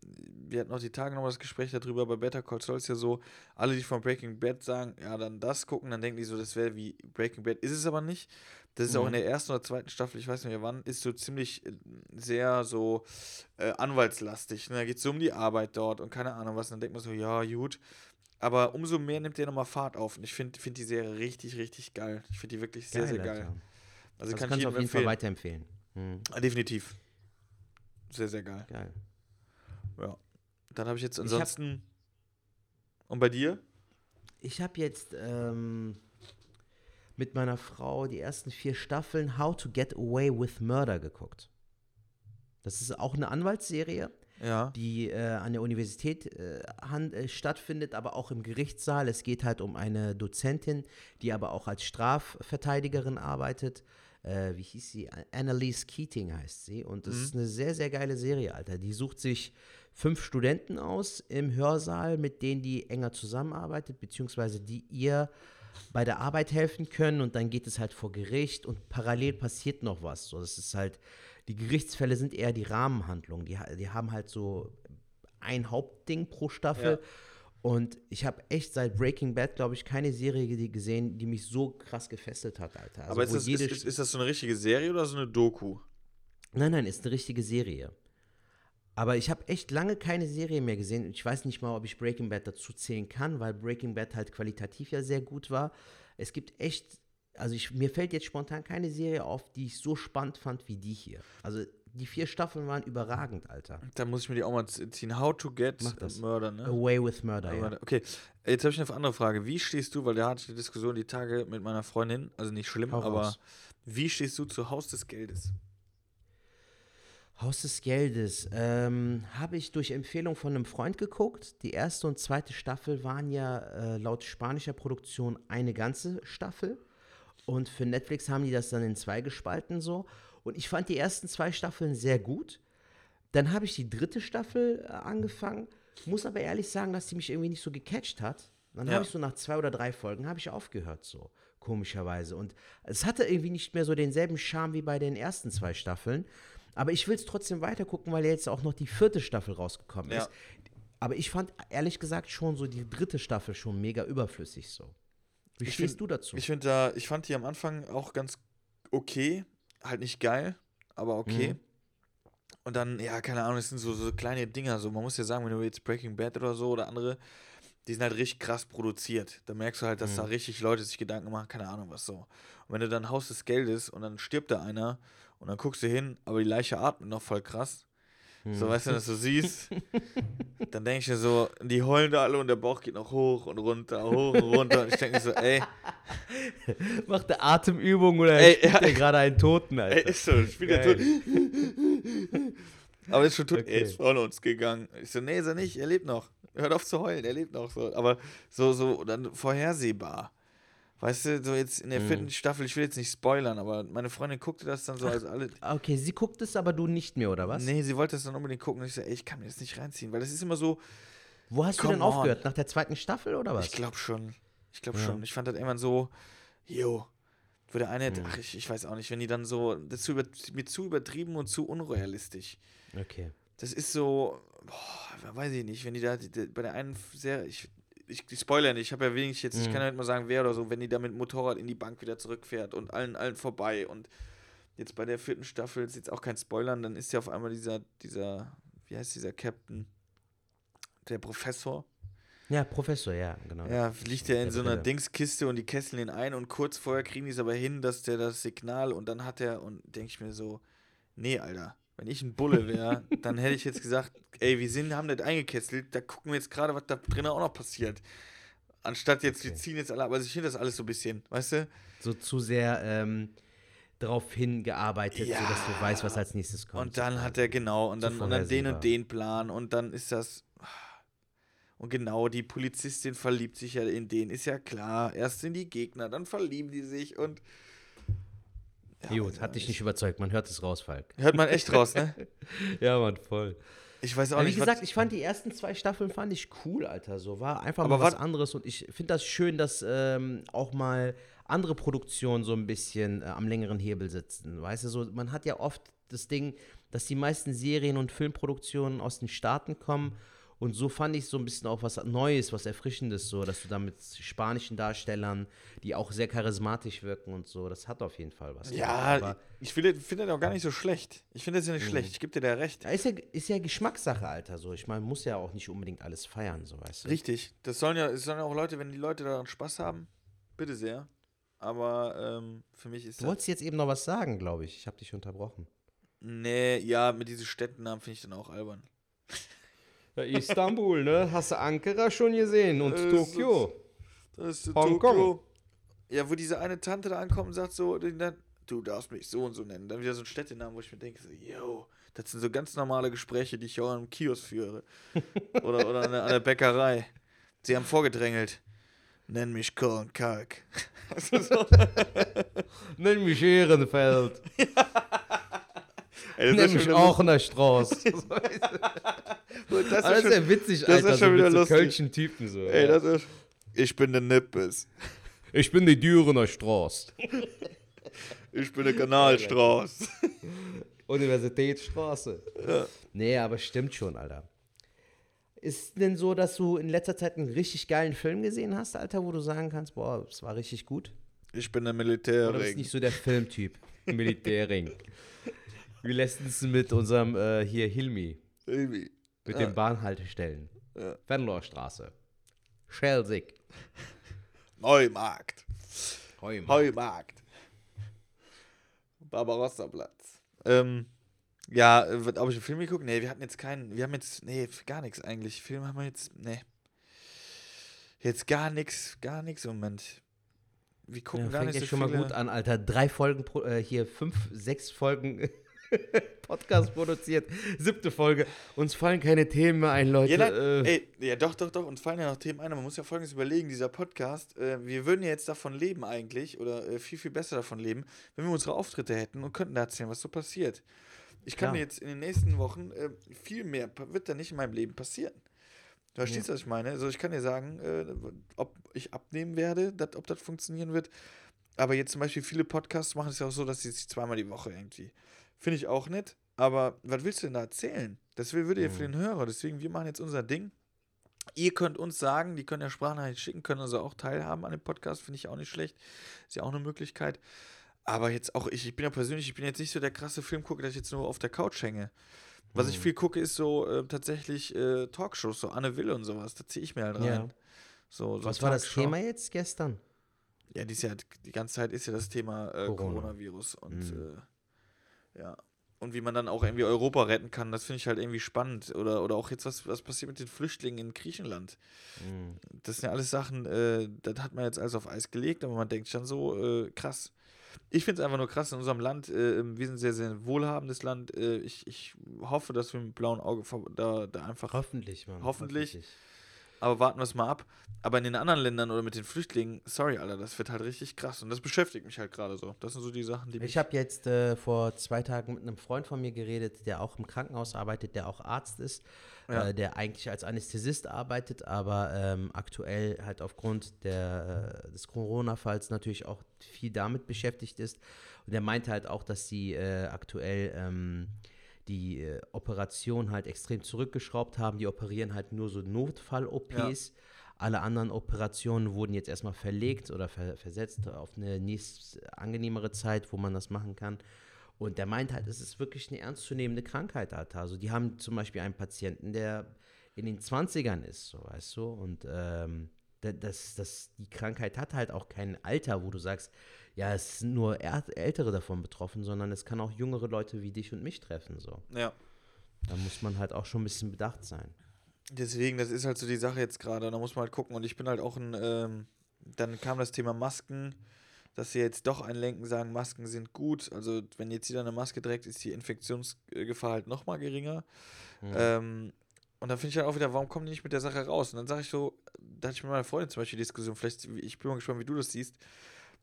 wir hatten auch die Tage nochmal das Gespräch darüber, bei Better Call Saul ist ja so, alle, die von Breaking Bad sagen, ja, dann das gucken, dann denken die so, das wäre wie Breaking Bad. Ist es aber nicht. Das ist auch in der ersten oder zweiten Staffel, ich weiß nicht mehr wann, ist so ziemlich äh, sehr so äh, anwaltslastig. Ne? Da geht es so um die Arbeit dort und keine Ahnung was. Und dann denkt man so, ja, gut. Aber umso mehr nimmt der nochmal Fahrt auf. Und ich finde find die Serie richtig, richtig geil. Ich finde die wirklich sehr, sehr geil. Alter. Also Das kann ich auf jeden Fall empfehlen. weiterempfehlen. Hm, Ah, Definitiv. Sehr, sehr geil. geil. Ja. Dann habe ich jetzt hab- ansonsten. und bei dir? Ich habe jetzt ähm, mit meiner Frau die ersten vier Staffeln How to Get Away with Murder geguckt. Das ist auch eine Anwaltsserie, Ja. die äh, an der Universität äh, han- äh, stattfindet, aber auch im Gerichtssaal. Es geht halt um eine Dozentin, die aber auch als Strafverteidigerin arbeitet. Äh, wie hieß sie? Annalise Keating heißt sie. Und das ist eine sehr, sehr geile Serie, Alter. Die sucht sich fünf Studenten aus im Hörsaal, mit denen die enger zusammenarbeitet, beziehungsweise die ihr bei der Arbeit helfen können. Und dann geht es halt vor Gericht und parallel passiert noch was. So, das ist halt, die Gerichtsfälle sind eher die Rahmenhandlungen. Die, die haben halt so ein Hauptding pro Staffel. Ja. Und ich habe echt seit Breaking Bad, glaube ich, keine Serie ge- gesehen, die mich so krass gefesselt hat, Alter. Also Aber ist das, ist, ist, ist das so eine richtige Serie oder so eine Doku? Nein, nein, ist eine richtige Serie. Aber ich habe echt lange keine Serie mehr gesehen. Ich weiß nicht mal, ob ich Breaking Bad dazu zählen kann, weil Breaking Bad halt qualitativ ja sehr gut war. Es gibt echt, also ich, mir fällt jetzt spontan keine Serie auf, die ich so spannend fand wie die hier. Also die vier Staffeln waren überragend, Alter. Da muss ich mir die auch mal ziehen. How to get. Murder, ne? Away with Murder, ja. Okay, jetzt habe ich eine andere Frage. Wie stehst du, weil da hatte ich eine Diskussion die Tage mit meiner Freundin, also nicht schlimm, Hau aber raus. wie stehst du zu Haus des Geldes? Haus des Geldes ähm, habe ich durch Empfehlung von einem Freund geguckt. Die erste und zweite Staffel waren ja äh, laut spanischer Produktion eine ganze Staffel. Und für Netflix haben die das dann in zwei gespalten so. Und ich fand die ersten zwei Staffeln sehr gut. Dann habe ich die dritte Staffel äh, angefangen. Muss aber ehrlich sagen, dass die mich irgendwie nicht so gecatcht hat. Dann Ja. habe ich so nach zwei oder drei Folgen habe ich aufgehört so komischerweise und es hatte irgendwie nicht mehr so denselben Charme wie bei den ersten zwei Staffeln. Aber ich will es trotzdem weiter gucken, weil jetzt auch noch die vierte Staffel rausgekommen Ja. ist. Aber ich fand ehrlich gesagt schon so die dritte Staffel schon mega überflüssig so. Wie Ich stehst find- du dazu? Ich finde da, ich fand die am Anfang auch ganz okay, halt nicht geil, aber okay. Mhm. Und dann, ja, keine Ahnung, das sind so, so kleine Dinger, so man muss ja sagen, wenn du jetzt Breaking Bad oder so oder andere, die sind halt richtig krass produziert. Da merkst du halt, dass Mhm. da richtig Leute sich Gedanken machen, keine Ahnung was so. Und wenn du dann Haus des Geldes und dann stirbt da einer und dann guckst du hin, aber die Leiche atmet noch voll krass. Mhm. So, weißt du, dass du siehst, dann denke ich mir so, die heulen da alle und der Bauch geht noch hoch und runter, hoch und runter. Und ich denke mir so, ey, Macht der Atemübung oder Ey, spielt ja. der gerade einen Toten, Alter? Ey, ist so, spielt der Geil. tot. Aber ist schon tot. Okay. Er ist von uns gegangen. Ich so, nee, ist er nicht, er lebt noch. Hört auf zu heulen, er lebt noch. So. Aber so, so dann vorhersehbar. Weißt du, so jetzt in der Mhm. vierten Staffel, ich will jetzt nicht spoilern, aber meine Freundin guckte das dann so, als alle. Okay, sie guckt es, aber du nicht mehr, oder was? Nee, sie wollte das dann unbedingt gucken. Und ich so, ey, ich kann mir das nicht reinziehen, weil das ist immer so, Wo hast du denn on. aufgehört? Nach der zweiten Staffel oder was? ich glaube schon. Ich glaube Ja. schon. Ich fand das irgendwann so, jo. Wo der eine, Mhm. ach, ich, ich weiß auch nicht, wenn die dann so, das ist zu über, mir zu übertrieben und zu unrealistisch. Okay. Das ist so, boah, weiß ich nicht, wenn die da die, die, bei der einen sehr, ich, ich, ich spoilere nicht, ich habe ja wenig jetzt, ich Mhm. kann ja nicht mal sagen, wer oder so, wenn die da mit Motorrad in die Bank wieder zurückfährt und allen, allen vorbei und jetzt bei der vierten Staffel ist jetzt auch kein Spoilern, dann ist ja auf einmal dieser, dieser, wie heißt dieser Captain? Der Professor. Ja, Professor, ja, genau. Ja, liegt ja in Der so einer Brille. Dingskiste und die kesseln ihn ein und kurz vorher kriegen die es aber hin, dass der das Signal und dann hat er und denke ich mir so, nee, Alter, wenn ich ein Bulle wäre, dann hätte ich jetzt gesagt, ey, wir sind, haben das eingekesselt, da gucken wir jetzt gerade, was da drinnen auch noch passiert. Anstatt jetzt, okay. wir ziehen jetzt alle ab. Also ich finde das alles so ein bisschen, weißt du? So zu sehr ähm, darauf hingearbeitet, ja. sodass du weißt, was als nächstes kommt. Und dann hat er genau, und dann, und dann den und den Plan und dann ist das. Und genau, die Polizistin verliebt sich ja in den, ist ja klar. Erst sind die Gegner, dann verlieben die sich und. Ja, Gut, hat dich nicht überzeugt, man hört es raus, Falk. Hört man echt raus, ne? ja, man, voll. Ich weiß auch ja, nicht. Wie gesagt, ich fand die ersten zwei Staffeln fand ich cool, Alter. So war einfach mal was anderes und ich finde das schön, dass ähm, auch mal andere Produktionen so ein bisschen äh, am längeren Hebel sitzen. Weißt du, so man hat ja oft das Ding, dass die meisten Serien und Filmproduktionen aus den Staaten kommen und so fand ich so ein bisschen auch was Neues, was Erfrischendes, so, dass du da mit spanischen Darstellern, die auch sehr charismatisch wirken und so, das hat auf jeden Fall was. Ja, ich finde find das auch gar nicht so schlecht. Ich finde das ja nicht mhm. schlecht, ich gebe dir da recht. Ja, ist, ja, ist ja Geschmackssache, Alter, so. Ich meine, muss ja auch nicht unbedingt alles feiern, so, weißt du. Richtig. Das sollen ja, das sollen ja auch Leute, wenn die Leute daran Spaß haben, bitte sehr. Aber ähm, für mich ist Du wolltest jetzt eben noch was sagen, glaube ich. Ich habe dich unterbrochen. Nee, ja, mit diesen Städtennamen finde ich dann auch albern. Ja, Istanbul, ne? Hast du Ankara schon gesehen und das Tokio. das ist Hongkong. Tokio. Ja, wo diese eine Tante da ankommt und sagt so, du darfst mich so und so nennen. Dann wieder so ein Städtenamen, wo ich mir denke, so, yo, das sind so ganz normale Gespräche, die ich auch am Kiosk führe. oder oder an der, an der Bäckerei. Sie haben vorgedrängelt. Nenn mich Korn Kalk. Nenn mich Ehrenfeld. Ey, Nenn mich auch in der Straße. das, ist, das ist ja witzig, das Alter. Das ist schon so wieder lustig. Kölschen Typen so. Ey, das ist, ich bin der Nippes. Ich bin die Dürener Straße. ich bin der Kanalstraße. Universitätsstraße. Ja. Nee, aber stimmt schon, Alter. Ist denn so, dass du in letzter Zeit einen richtig geilen Film gesehen hast, Alter, wo du sagen kannst, boah, es war richtig gut? Ich bin der Militärring. Oder bist nicht so der Filmtyp? Militärring. Wie letztens mit unserem äh, hier Hilmi. Hilmi. Mit ja. den Bahnhaltestellen. Ja. Venlorstraße. Schelsig. Neumarkt. Heumarkt. Heumarkt. Barbarossa-Platz. Ähm, ja, ob ich einen Film geguckt? Nee, wir hatten jetzt keinen. Wir haben jetzt. Nee, gar nichts eigentlich. Film haben wir jetzt. Nee. Jetzt gar nichts. Gar nichts im Moment. Wir gucken ja, gar nicht so schon viele. mal gut an, Alter. Drei Folgen, äh, hier fünf, sechs Folgen Podcast produziert. Siebte Folge. Uns fallen keine Themen mehr ein, Leute. Ja, nein, äh. ey, ja doch, doch, doch. Uns fallen ja noch Themen ein. Man muss ja folgendes überlegen: dieser Podcast, äh, wir würden ja jetzt davon leben, eigentlich, oder äh, viel, viel besser davon leben, wenn wir unsere Auftritte hätten und könnten da erzählen, was so passiert. Ich kann ja. jetzt in den nächsten Wochen äh, viel mehr, wird da nicht in meinem Leben passieren. Du verstehst, ja. was ich meine? Also, ich kann dir sagen, äh, ob ich abnehmen werde, dat, ob das funktionieren wird. Aber jetzt zum Beispiel viele Podcasts machen es ja auch so, dass sie sich zweimal die Woche irgendwie Finde ich auch nett. Aber was willst du denn da erzählen? Das würde ja für mhm. den Hörer. Deswegen, wir machen jetzt unser Ding. Ihr könnt uns sagen, die können ja Sprachnachrichten schicken, können also auch teilhaben an dem Podcast, finde ich auch nicht schlecht. Ist ja auch eine Möglichkeit. Aber jetzt auch ich, ich bin ja persönlich, ich bin jetzt nicht so der krasse Filmgucker, dass ich jetzt nur auf der Couch hänge. Was mhm. ich viel gucke, ist so äh, tatsächlich äh, Talkshows, so Anne Will und sowas. Da ziehe ich mir halt rein. Ja. So, so Was war das Thema jetzt gestern? Ja, dies Jahr, die ganze Zeit ist ja das Thema äh, Corona. Coronavirus und mhm. Ja. Und wie man dann auch irgendwie Europa retten kann, das finde ich halt irgendwie spannend. Oder, oder auch jetzt, was, was passiert mit den Flüchtlingen in Griechenland. Mhm. Das sind ja alles Sachen, äh, das hat man jetzt alles auf Eis gelegt, aber man denkt schon so, äh, krass. Ich finde es einfach nur krass in unserem Land. Äh, wir sind ein sehr, sehr wohlhabendes Land. Äh, ich, ich hoffe, dass wir mit blauen Auge da, da einfach. Hoffentlich, Mann. Hoffentlich. hoffentlich aber warten wir es mal ab. Aber in den anderen Ländern oder mit den Flüchtlingen, sorry, Alter, das wird halt richtig krass. Und das beschäftigt mich halt gerade so. Das sind so die Sachen, die Ich habe jetzt äh, vor zwei Tagen mit einem Freund von mir geredet, der auch im Krankenhaus arbeitet, der auch Arzt ist, ja. äh, der eigentlich als Anästhesist arbeitet, aber ähm, aktuell halt aufgrund der, äh, des Corona-Falls natürlich auch viel damit beschäftigt ist. Und der meinte halt auch, dass sie äh, aktuell. Ähm, die äh, Operation halt extrem zurückgeschraubt haben. Die operieren halt nur so Notfall-OPs. Ja. Alle anderen Operationen wurden jetzt erstmal verlegt oder ver versetzt auf eine nächst angenehmere Zeit, wo man das machen kann. Und der meint halt, es ist wirklich eine ernstzunehmende Krankheit, Alter. Also die haben zum Beispiel einen Patienten, der in den 20ern ist, so weißt du, und ähm, das, das, die Krankheit hat halt auch kein Alter, wo du sagst, ja, es sind nur Ältere davon betroffen, sondern es kann auch jüngere Leute wie dich und mich treffen. So. Ja. Da muss man halt auch schon ein bisschen bedacht sein. Deswegen, das ist halt so die Sache jetzt gerade. Da muss man halt gucken. Und ich bin halt auch ein, ähm, dann kam das Thema Masken, dass sie jetzt doch einlenken, sagen, Masken sind gut. Also wenn jetzt jeder eine Maske trägt, ist die Infektionsgefahr halt nochmal geringer. Mhm. Ähm, und dann finde ich halt auch wieder, warum kommen die nicht mit der Sache raus? Und dann sage ich so, da hatte ich mit meiner Freundin zum Beispiel die Diskussion, vielleicht, ich bin mal gespannt, wie du das siehst.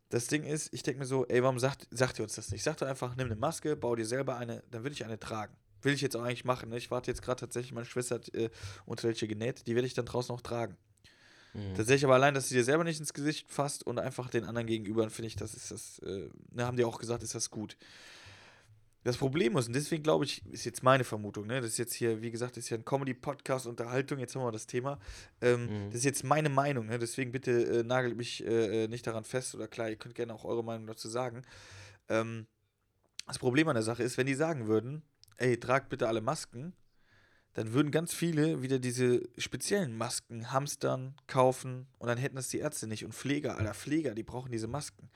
Das Ding ist, ich denke mir so, ey, warum sagt, sagt ihr uns das nicht? Sagt doch einfach, nimm eine Maske, bau dir selber eine, dann würde ich eine tragen. Will ich jetzt auch eigentlich machen. Ne? Ich warte jetzt gerade tatsächlich, meine Schwester hat äh, unter welche genäht, die werde ich dann draußen auch tragen. Mhm. Tatsächlich aber allein, dass sie dir selber nicht ins Gesicht fasst und einfach den anderen gegenüber, finde ich, das ist das, äh, ne, haben die auch gesagt, ist das gut. Das Problem ist, und deswegen glaube ich, ist jetzt meine Vermutung, ne? Das ist jetzt hier, wie gesagt, ist ja ein Comedy-Podcast, Unterhaltung, jetzt haben wir das Thema. Ähm, mhm. Das ist jetzt meine Meinung, ne? Deswegen bitte äh, nagelt mich äh, äh, nicht daran fest oder klar, ihr könnt gerne auch eure Meinung dazu sagen. Ähm, das Problem an der Sache ist, wenn die sagen würden, ey, tragt bitte alle Masken, dann würden ganz viele wieder diese speziellen Masken hamstern, kaufen und dann hätten es die Ärzte nicht. Und Pfleger, Alter, Pfleger, die brauchen diese Masken.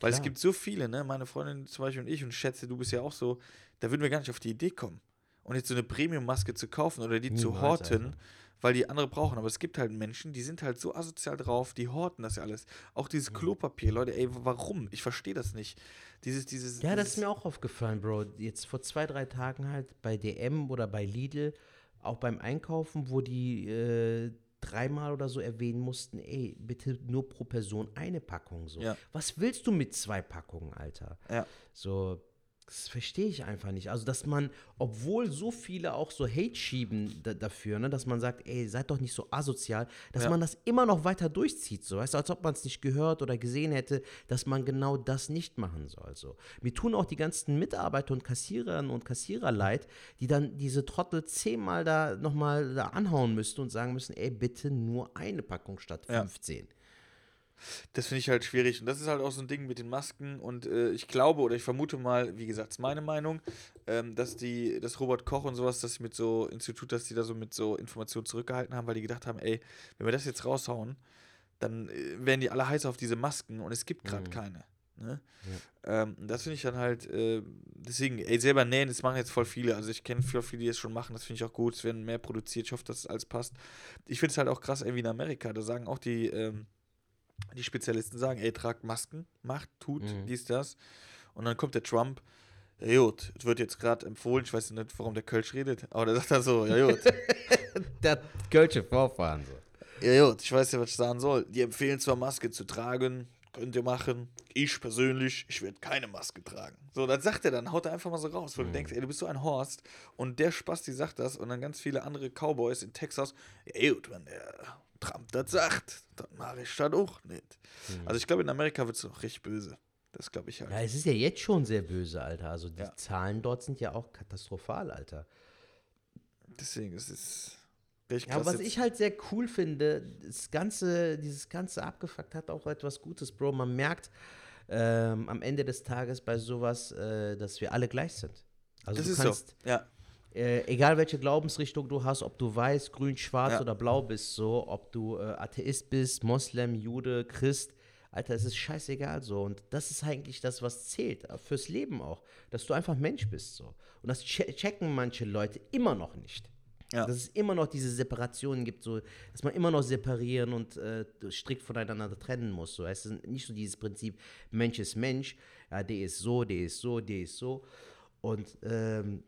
Weil Klar. es gibt so viele, ne? Meine Freundin zum Beispiel und ich und schätze, du bist ja auch so, da würden wir gar nicht auf die Idee kommen. Und jetzt so eine Premium-Maske zu kaufen oder die Niemals, zu horten, Alter. weil die andere brauchen. Aber es gibt halt Menschen, die sind halt so asozial drauf, die horten das ja alles. Auch dieses mhm. Klopapier, Leute, ey, warum? Ich verstehe das nicht. Dieses, dieses. Ja, dieses das ist mir auch aufgefallen, Bro. Jetzt vor zwei, drei Tagen halt bei DM oder bei Lidl, auch beim Einkaufen, wo die äh, dreimal oder so erwähnen mussten, ey, bitte nur pro Person eine Packung so. Ja. Was willst du mit zwei Packungen, Alter? Ja. So, das verstehe ich einfach nicht. Also, dass man, obwohl so viele auch so Hate schieben dafür, ne, dass man sagt, ey, seid doch nicht so asozial, dass ja. man das immer noch weiter durchzieht, so, weißt du, als ob man es nicht gehört oder gesehen hätte, dass man genau das nicht machen soll. So. Mir tun auch die ganzen Mitarbeiter und Kassiererinnen und Kassierer leid, die dann diese Trottel zehnmal da nochmal da anhauen müssten und sagen müssen, ey, bitte nur eine Packung statt 15. Ja. Das finde ich halt schwierig. Und das ist halt auch so ein Ding mit den Masken. Und äh, ich glaube oder ich vermute mal, wie gesagt, ist meine Meinung, ähm, dass die, das Robert Koch und sowas, dass sie mit so Institut, dass die da so mit so Informationen zurückgehalten haben, weil die gedacht haben, ey, wenn wir das jetzt raushauen, dann äh, werden die alle heiß auf diese Masken und es gibt gerade mhm. keine. Ne? Ja. Ähm, das finde ich dann halt, äh, deswegen, ey, selber nähen, das machen jetzt voll viele. Also ich kenne voll viele, die es schon machen, das finde ich auch gut. Es werden mehr produziert, ich hoffe, dass es alles passt. Ich finde es halt auch krass, ey, wie in Amerika, da sagen auch die, ähm, die Spezialisten sagen, ey, tragt Masken, macht, tut, mhm. dies, das. Und dann kommt der Trump, ja gut, es wird jetzt gerade empfohlen, ich weiß nicht, warum der Kölsch redet, aber der sagt dann so, ja gut. der Kölsche Vorfahren so. Ja gut, ich weiß ja, was ich sagen soll. Die empfehlen zwar Maske zu tragen, könnt ihr machen. Ich persönlich, ich werde keine Maske tragen. So, das sagt er dann, haut er einfach mal so raus, wo mhm. du denkst, ey, du bist so ein Horst. Und der Spasti sagt das und dann ganz viele andere Cowboys in Texas, ja gut, wenn der Trump das sagt, dann mache ich das auch nicht. Mhm. Also ich glaube, in Amerika wird es noch richtig böse. Das glaube ich halt. Ja, es ist ja jetzt schon sehr böse, Alter. Also die ja. Zahlen dort sind ja auch katastrophal, Alter. Deswegen ist es richtig krass. Ja, was ich halt sehr cool finde, das ganze, dieses ganze abgefuckt hat auch etwas Gutes, Bro. Man merkt ähm, am Ende des Tages bei sowas, äh, dass wir alle gleich sind. Also das du ist kannst, so. Ja äh, egal welche Glaubensrichtung du hast, ob du weiß, grün, schwarz ja. oder blau bist, so, ob du äh, Atheist bist, Moslem, Jude, Christ, Alter, es ist scheißegal so. Und das ist eigentlich das, was zählt, äh, fürs Leben auch, dass du einfach Mensch bist so. Und das checken manche Leute immer noch nicht. Ja. Dass es immer noch diese Separationen gibt, so, dass man immer noch separieren und äh, strikt voneinander trennen muss. So. Es ist nicht so dieses Prinzip, Mensch ist Mensch, ja, der ist so, der ist so, der ist so. Und ähm,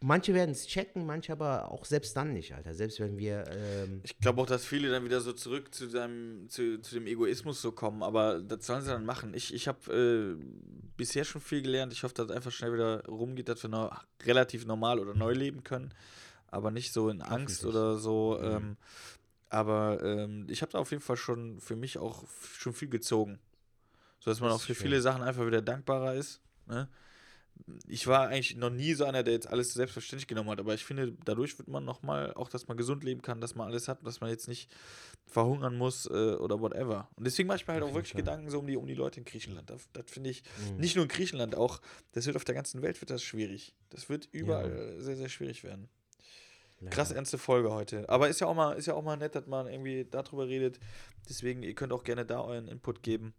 Manche werden es checken, manche aber auch selbst dann nicht, Alter. Selbst wenn wir. Ähm ich glaube auch, dass viele dann wieder so zurück zu, seinem, zu, zu dem Egoismus so kommen, aber das sollen sie dann machen. Ich, ich habe äh, bisher schon viel gelernt. Ich hoffe, dass es einfach schnell wieder rumgeht, dass wir noch relativ normal oder neu leben können, aber nicht so in Angst oder so. Mhm. Ähm, aber ähm, ich habe da auf jeden Fall schon für mich auch schon viel gezogen. So dass man das auch für schön. viele Sachen einfach wieder dankbarer ist. Ne? Ich war eigentlich noch nie so einer, der jetzt alles selbstverständlich genommen hat, aber ich finde, dadurch wird man nochmal, auch dass man gesund leben kann, dass man alles hat, dass man jetzt nicht verhungern muss äh, oder whatever. Und deswegen mache ich mir halt auch wirklich Fall. Gedanken so um die, um die Leute in Griechenland. Das, das finde ich, mhm. nicht nur in Griechenland, auch, das wird auf der ganzen Welt wird das schwierig. Das wird überall ja. sehr, sehr schwierig werden. Leider. Krass ernste Folge heute. Aber ist ja auch mal, ist ja auch mal nett, dass man irgendwie darüber redet. Deswegen, ihr könnt auch gerne da euren Input geben.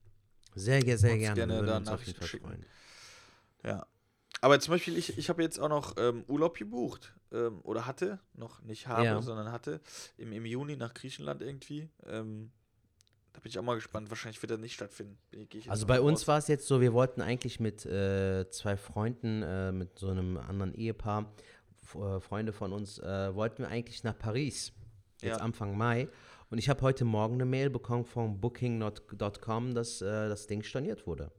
Sehr, sehr, sehr gerne. gerne da Nachrichten schicken. Ja. Aber zum Beispiel, ich, ich habe jetzt auch noch ähm, Urlaub gebucht. Ähm, oder hatte, noch nicht habe, ja. sondern hatte, im, im Juni nach Griechenland irgendwie. Ähm, da bin ich auch mal gespannt. Wahrscheinlich wird das nicht stattfinden. Also bei uns war es jetzt so, wir wollten eigentlich mit äh, zwei Freunden, äh, mit so einem anderen Ehepaar, äh, Freunde von uns, äh, wollten wir eigentlich nach Paris. Jetzt ja. Anfang Mai. Und ich habe heute Morgen eine Mail bekommen von Booking.com, dass äh, das Ding storniert wurde.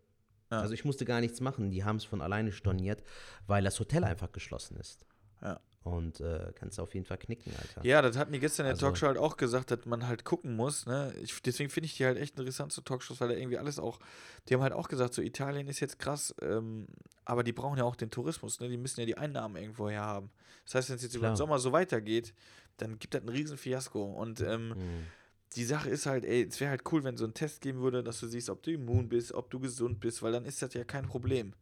Ja. Also ich musste gar nichts machen. Die haben es von alleine storniert, weil das Hotel einfach geschlossen ist. Ja. Und äh, kannst auf jeden Fall knicken, Alter. Ja, das hatten die gestern in der also, Talkshow halt auch gesagt, dass man halt gucken muss. Ne? Ich, deswegen finde ich die halt echt interessant zu Talkshows, weil da irgendwie alles auch. Die haben halt auch gesagt, so Italien ist jetzt krass, ähm, aber die brauchen ja auch den Tourismus. Ne? Die müssen ja die Einnahmen irgendwo her haben. Das heißt, wenn es jetzt Klar. über den Sommer so weitergeht, dann gibt das ein riesen Fiasko. Und ähm, mhm. Die Sache ist halt, ey, es wäre halt cool, wenn so ein Test geben würde, dass du siehst, ob du immun bist, ob du gesund bist, weil dann ist das ja kein Problem,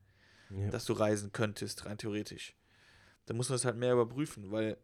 ja. dass du reisen könntest, rein theoretisch da muss man es halt mehr überprüfen, weil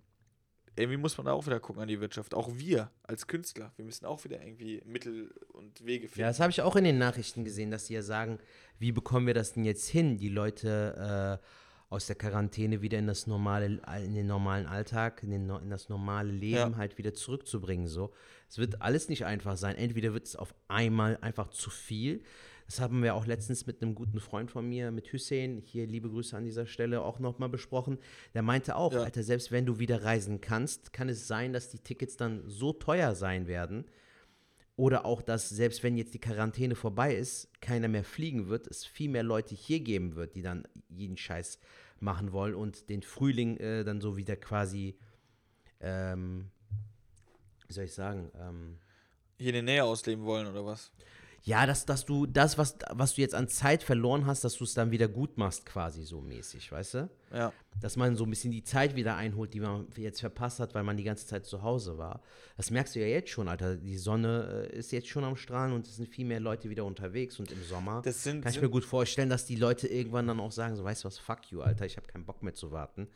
irgendwie muss man da auch wieder gucken an die Wirtschaft. Auch wir als Künstler, wir müssen auch wieder irgendwie Mittel und Wege finden. Ja, das habe ich auch in den Nachrichten gesehen, dass die ja sagen, wie bekommen wir das denn jetzt hin, die Leute äh, aus der Quarantäne wieder in das normale, in den normalen Alltag, in, den, in das normale Leben ja. halt wieder zurückzubringen. So, es wird alles nicht einfach sein. Entweder wird es auf einmal einfach zu viel, das haben wir auch letztens mit einem guten Freund von mir, mit Hussein, hier liebe Grüße an dieser Stelle, auch nochmal besprochen. Der meinte auch, ja. Alter, selbst wenn du wieder reisen kannst, kann es sein, dass die Tickets dann so teuer sein werden. Oder auch, dass selbst wenn jetzt die Quarantäne vorbei ist, keiner mehr fliegen wird, es viel mehr Leute hier geben wird, die dann jeden Scheiß machen wollen und den Frühling äh, dann so wieder quasi, ähm, wie soll ich sagen, ähm, hier in der Nähe ausleben wollen oder was? Ja, dass, dass du das, was, was du jetzt an Zeit verloren hast, dass du es dann wieder gut machst, quasi so mäßig, weißt du? Ja. Dass man so ein bisschen die Zeit wieder einholt, die man jetzt verpasst hat, weil man die ganze Zeit zu Hause war. Das merkst du ja jetzt schon, Alter. Die Sonne äh, ist jetzt schon am Strahlen und es sind viel mehr Leute wieder unterwegs und im Sommer das sind, kann ich mir gut vorstellen, dass die Leute irgendwann dann auch sagen, so, weißt du was, fuck you, Alter, ich habe keinen Bock mehr zu warten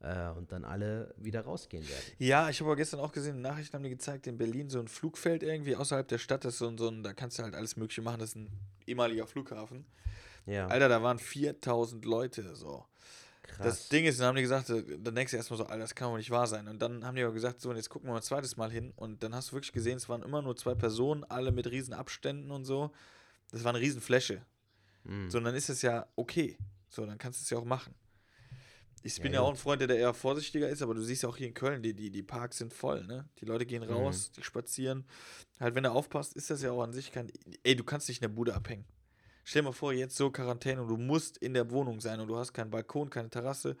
äh, und dann alle wieder rausgehen werden. Ja, ich habe aber gestern auch gesehen, Nachrichten haben die gezeigt, in Berlin so ein Flugfeld irgendwie außerhalb der Stadt, das ist so ein, so ein, da kannst du halt alles Mögliche machen, das ist ein ehemaliger Flughafen. Ja. Alter, da waren 4000 Leute so. Krass. Das Ding ist, dann haben die gesagt, äh, dann denkst du erstmal so, Alter, das kann wohl nicht wahr sein. Und dann haben die aber gesagt, so, und jetzt gucken wir mal ein zweites Mal hin. Und dann hast du wirklich gesehen, es waren immer nur zwei Personen, alle mit riesen Abständen und so. Das war eine riesen Fläche. Mhm. So, und dann ist es ja okay. So, dann kannst du es ja auch machen. Ich bin ja, ja auch ein Freund, der eher vorsichtiger ist, aber du siehst ja auch hier in Köln, die, die, die Parks sind voll, ne? Die Leute gehen mhm. raus, mhm. die spazieren. Halt, wenn du aufpasst, ist das ja auch an sich kein. Ey, du kannst nicht in der Bude abhängen. Stell dir mal vor, jetzt so Quarantäne und du musst in der Wohnung sein und du hast keinen Balkon, keine Terrasse.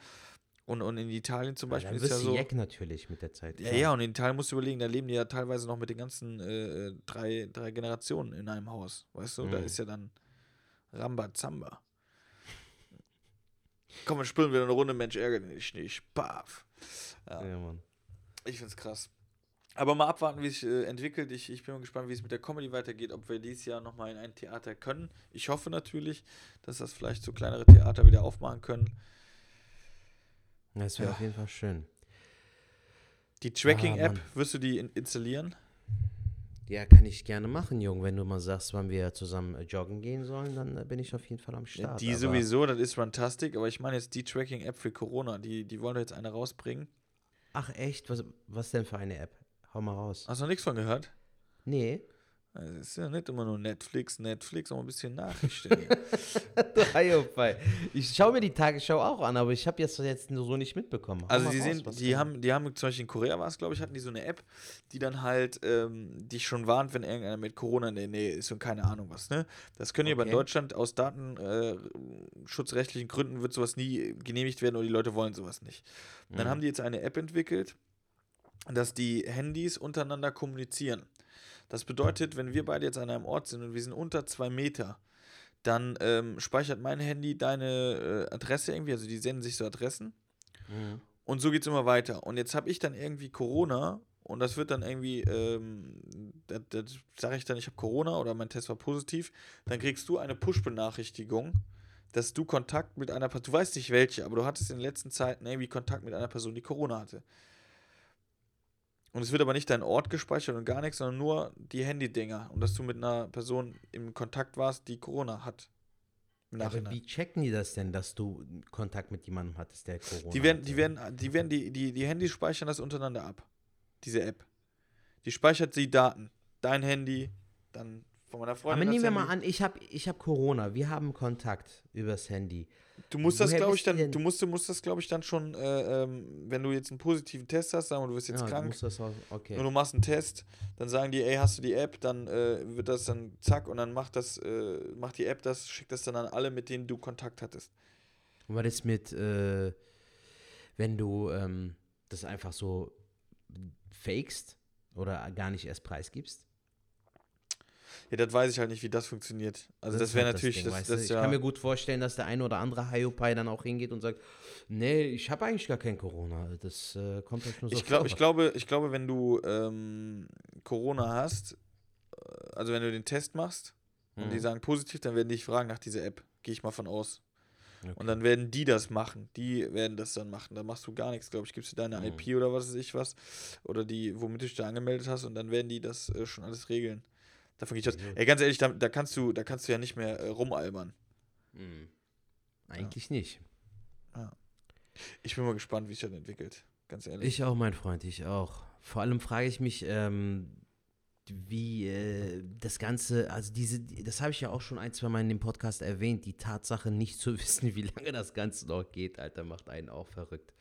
Und, und in Italien zum Beispiel ja, ist ja so. Jack natürlich mit der Zeit. Ja, ja, und in Italien musst du überlegen, da leben die ja teilweise noch mit den ganzen äh, drei, drei Generationen in einem Haus. Weißt du, mhm. da ist ja dann Rambazamba. Komm, wir spielen wieder eine Runde, Mensch, ärgere dich nicht. Paf. Ja. ja, Mann. Ich find's krass. Aber mal abwarten, wie es sich äh, entwickelt. Ich, ich bin mal gespannt, wie es mit der Comedy weitergeht, ob wir dieses Jahr nochmal in ein Theater können. Ich hoffe natürlich, dass das vielleicht so kleinere Theater wieder aufmachen können. Das wäre ja. auf jeden Fall schön. Die Tracking-App, ah, wirst du die in installieren? Ja, kann ich gerne machen, Jung. Wenn du mal sagst, wann wir zusammen äh, joggen gehen sollen, dann äh, bin ich auf jeden Fall am Start. Die sowieso, das ist fantastisch, aber ich meine jetzt die Tracking-App für Corona, die, die wollen doch jetzt eine rausbringen. Ach echt? Was, was denn für eine App? Hau mal raus. Hast du noch nichts von gehört? Nee. Es ist ja nicht immer nur Netflix, Netflix, auch ein bisschen Nachrichten. ich schaue mir die Tagesschau auch an, aber ich habe jetzt jetzt so nicht mitbekommen. Hau also die, raus, sind, die haben, die haben zum Beispiel in Korea war es, glaube ich, hatten die so eine App, die dann halt ähm, dich schon warnt, wenn irgendeiner mit Corona in der Nähe ist und keine Ahnung was. Ne? Das können okay. aber in Deutschland aus datenschutzrechtlichen äh, Gründen wird sowas nie genehmigt werden oder die Leute wollen sowas nicht. Mhm. Dann haben die jetzt eine App entwickelt, dass die Handys untereinander kommunizieren. Das bedeutet, wenn wir beide jetzt an einem Ort sind und wir sind unter zwei Meter, dann ähm, speichert mein Handy deine äh, Adresse irgendwie, also die senden sich so Adressen. Mhm. Und so geht es immer weiter. Und jetzt habe ich dann irgendwie Corona und das wird dann irgendwie, ähm, das, das sage ich dann, ich habe Corona oder mein Test war positiv, dann kriegst du eine Push-Benachrichtigung, dass du Kontakt mit einer Person, du weißt nicht welche, aber du hattest in den letzten Zeiten irgendwie Kontakt mit einer Person, die Corona hatte. Und es wird aber nicht dein Ort gespeichert und gar nichts, sondern nur die Handy-Dinger. Und dass du mit einer Person im Kontakt warst, die Corona hat. Aber wie checken die das denn, dass du Kontakt mit jemandem hattest, der Corona Die werden, die werden, die werden, die, die, die Handys speichern das untereinander ab. Diese App. Die speichert die Daten. Dein Handy, dann von meiner Freundin. Aber nehmen wir mal an, ich habe ich hab Corona, wir haben Kontakt übers Handy. Du musst Woher das, glaube ich, dann, du musst, du musst das, glaube ich, dann schon, äh, ähm, wenn du jetzt einen positiven Test hast, sagen wir, du bist jetzt ja, krank, du auch, okay. und du machst einen Test, dann sagen die, ey, hast du die App, dann äh, wird das dann zack und dann macht das, äh, macht die App das, schickt das dann an alle, mit denen du Kontakt hattest. Und was ist mit, äh, wenn du ähm, das einfach so fakest oder gar nicht erst preisgibst? Ja, das weiß ich halt nicht, wie das funktioniert. Also das, das wäre halt natürlich, das, Ding, das, das Ich ja kann mir gut vorstellen, dass der eine oder andere Hiopai dann auch hingeht und sagt, nee, ich habe eigentlich gar kein Corona. Das äh, kommt euch nur so ich glaub, vor. Ich glaube, ich glaube, wenn du ähm, Corona hast, äh, also wenn du den Test machst mhm. und die mhm. sagen positiv, dann werden die dich fragen nach dieser App. Gehe ich mal von aus. Okay. Und dann werden die das machen. Die werden das dann machen. Da machst du gar nichts, glaube ich. Gibst du deine mhm. IP oder was weiß ich was. Oder die, womit du dich da angemeldet hast und dann werden die das äh, schon alles regeln. Davon gehe ich aus. Ey, ganz ehrlich, da, da, kannst du, da kannst du ja nicht mehr äh, rumalbern. Hm. Eigentlich ja. nicht. Ja. Ich bin mal gespannt, wie sich das entwickelt. Ganz ehrlich. Ich auch, mein Freund, ich auch. Vor allem frage ich mich, ähm, wie äh, das Ganze, also diese, das habe ich ja auch schon ein, zwei Mal in dem Podcast erwähnt, die Tatsache nicht zu wissen, wie lange das Ganze noch geht, Alter, macht einen auch verrückt.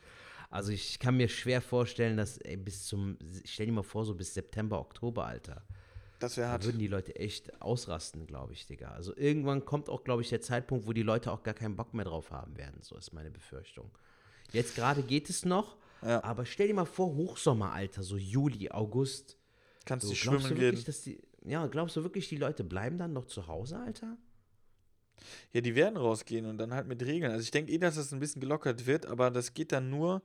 Also ich kann mir schwer vorstellen, dass ey, bis zum, stell dir mal vor, so bis September, Oktober, Alter. Das wäre hart. Da würden die Leute echt ausrasten, glaube ich, Digga. Also irgendwann kommt auch, glaube ich, der Zeitpunkt, wo die Leute auch gar keinen Bock mehr drauf haben werden. So ist meine Befürchtung. Jetzt gerade geht es noch, ja. aber stell dir mal vor, Hochsommer, Alter, so Juli, August. Kannst so, du schwimmen du wirklich, gehen? Die, ja, glaubst du wirklich, die Leute bleiben dann noch zu Hause, Alter? Ja, die werden rausgehen und dann halt mit Regeln. Also ich denke eh, dass das ein bisschen gelockert wird, aber das geht dann nur,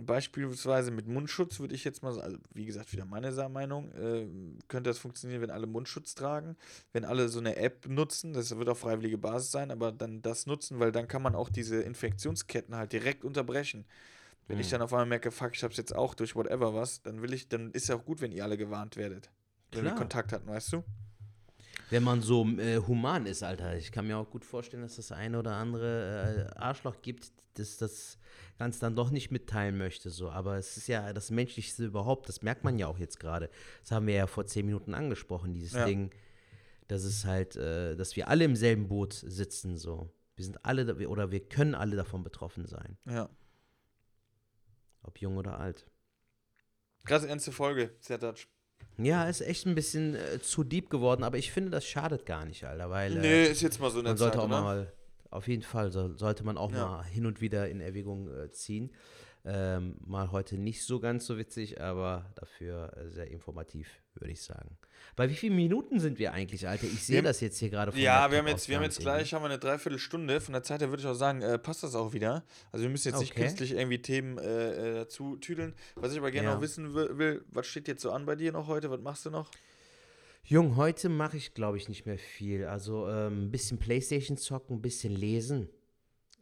Beispielsweise mit Mundschutz würde ich jetzt mal sagen, also wie gesagt, wieder meine Meinung, äh, könnte das funktionieren, wenn alle Mundschutz tragen, wenn alle so eine App nutzen, das wird auf freiwillige Basis sein, aber dann das nutzen, weil dann kann man auch diese Infektionsketten halt direkt unterbrechen. Wenn mhm. ich dann auf einmal merke, fuck, ich hab's jetzt auch durch whatever was, dann will ich, dann ist ja auch gut, wenn ihr alle gewarnt werdet. Wenn wir Kontakt hatten, weißt du? Wenn man so äh, human ist, Alter. Ich kann mir auch gut vorstellen, dass das eine oder andere äh, Arschloch gibt, das das Ganze dann doch nicht mitteilen möchte. So. Aber es ist ja das Menschlichste überhaupt. Das merkt man ja auch jetzt gerade. Das haben wir ja vor zehn Minuten angesprochen, dieses ja. Ding. dass es halt, äh, dass wir alle im selben Boot sitzen. So. Wir sind alle, oder wir können alle davon betroffen sein. Ja. Ob jung oder alt. Krass ernste Folge, Sertac. Ja, ist echt ein bisschen äh, zu deep geworden, aber ich finde, das schadet gar nicht, Alter, weil. Äh, nee, ist jetzt mal so eine Man sollte Zeit, auch oder? mal, auf jeden Fall, so, sollte man auch ja. mal hin und wieder in Erwägung äh, ziehen. Ähm, mal heute nicht so ganz so witzig, aber dafür äh, sehr informativ, würde ich sagen. Bei wie vielen Minuten sind wir eigentlich, Alter? Ich sehe das jetzt hier gerade von Ja, wir haben jetzt, wir haben jetzt gleich haben wir eine Dreiviertelstunde. Von der Zeit her würde ich auch sagen, äh, passt das auch wieder. Also wir müssen jetzt okay. nicht künstlich irgendwie Themen äh, äh, dazu tüdeln. Was ich aber gerne ja. noch wissen will, was steht jetzt so an bei dir noch heute? Was machst du noch? Jung, heute mache ich, glaube ich, nicht mehr viel. Also ähm, ein bisschen Playstation zocken, ein bisschen lesen,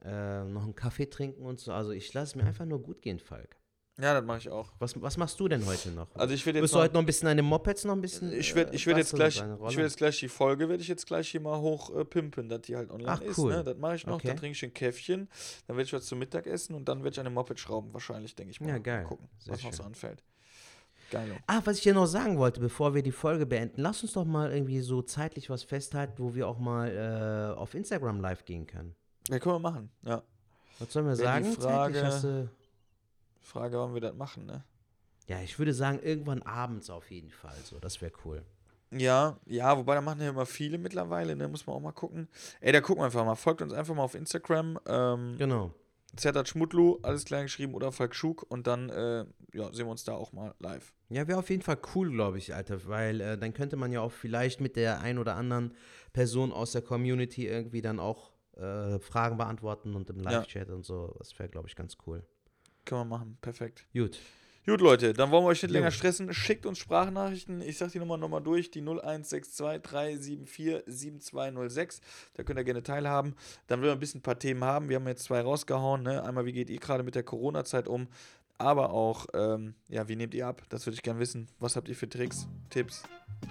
äh, noch einen Kaffee trinken und so. Also ich lasse mir einfach nur gut gehen, Falk. Ja, das mache ich auch. Was, was machst du denn heute noch? Also ich werde jetzt Bist du heute noch ein bisschen an den Mopeds noch ein bisschen? Ich werde ich werd jetzt gleich, ich werde jetzt gleich die Folge werde ich jetzt gleich hier mal hoch äh, pimpen, dass die halt online Ach, ist. Cool. Ne? Das mache ich noch. Okay. Dann trinke ich ein Käffchen, dann werde ich was zum Mittag essen und dann werde ich an den Moped schrauben wahrscheinlich, denke ich mal. Ja, geil. Mal gucken, Sehr was schön. noch so anfällt. Geil. Ah, was ich dir noch sagen wollte, bevor wir die Folge beenden, lass uns doch mal irgendwie so zeitlich was festhalten, wo wir auch mal äh, auf Instagram live gehen können. Ja, können wir machen, ja. Was sollen wir Wenn sagen? Die Frage, Frage, wann wir das machen, ne? Ja, ich würde sagen, irgendwann abends auf jeden Fall. So, das wäre cool. Ja, ja, wobei da machen ja immer viele mittlerweile, ne? Muss man auch mal gucken. Ey, da gucken wir einfach mal. Folgt uns einfach mal auf Instagram. Ähm, genau. Zertat Schmutlu, alles klein geschrieben oder Falk Schug und dann äh, ja, sehen wir uns da auch mal live. Ja, wäre auf jeden Fall cool, glaube ich, Alter, weil äh, dann könnte man ja auch vielleicht mit der ein oder anderen Person aus der Community irgendwie dann auch äh, Fragen beantworten und im Live-Chat ja. und so. Das wäre, glaube ich, ganz cool. Können wir machen, perfekt. Gut. Gut, Leute, dann wollen wir euch nicht länger stressen. Schickt uns Sprachnachrichten. Ich sag die Nummer nochmal durch: die 0162 374 7206. Da könnt ihr gerne teilhaben. Dann will wir ein bisschen ein paar Themen haben. Wir haben jetzt zwei rausgehauen. Ne? Einmal, wie geht ihr gerade mit der Corona-Zeit um? Aber auch, ähm, ja, wie nehmt ihr ab? Das würde ich gerne wissen. Was habt ihr für Tricks, Tipps?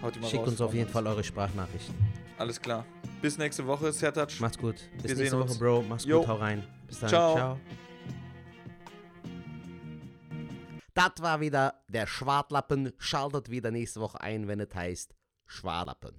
Haut die mal Schickt raus, uns auf jeden Fall eure Sprachnachrichten. Alles klar. Bis nächste Woche, Sertac. Macht's gut. Bis Wir nächste Woche, uns. Bro. Mach's jo. gut, hau rein. Bis dann. Ciao. Ciao. Das war wieder der Schwartlappen. Schaltet wieder nächste Woche ein, wenn es heißt Schwartlappen.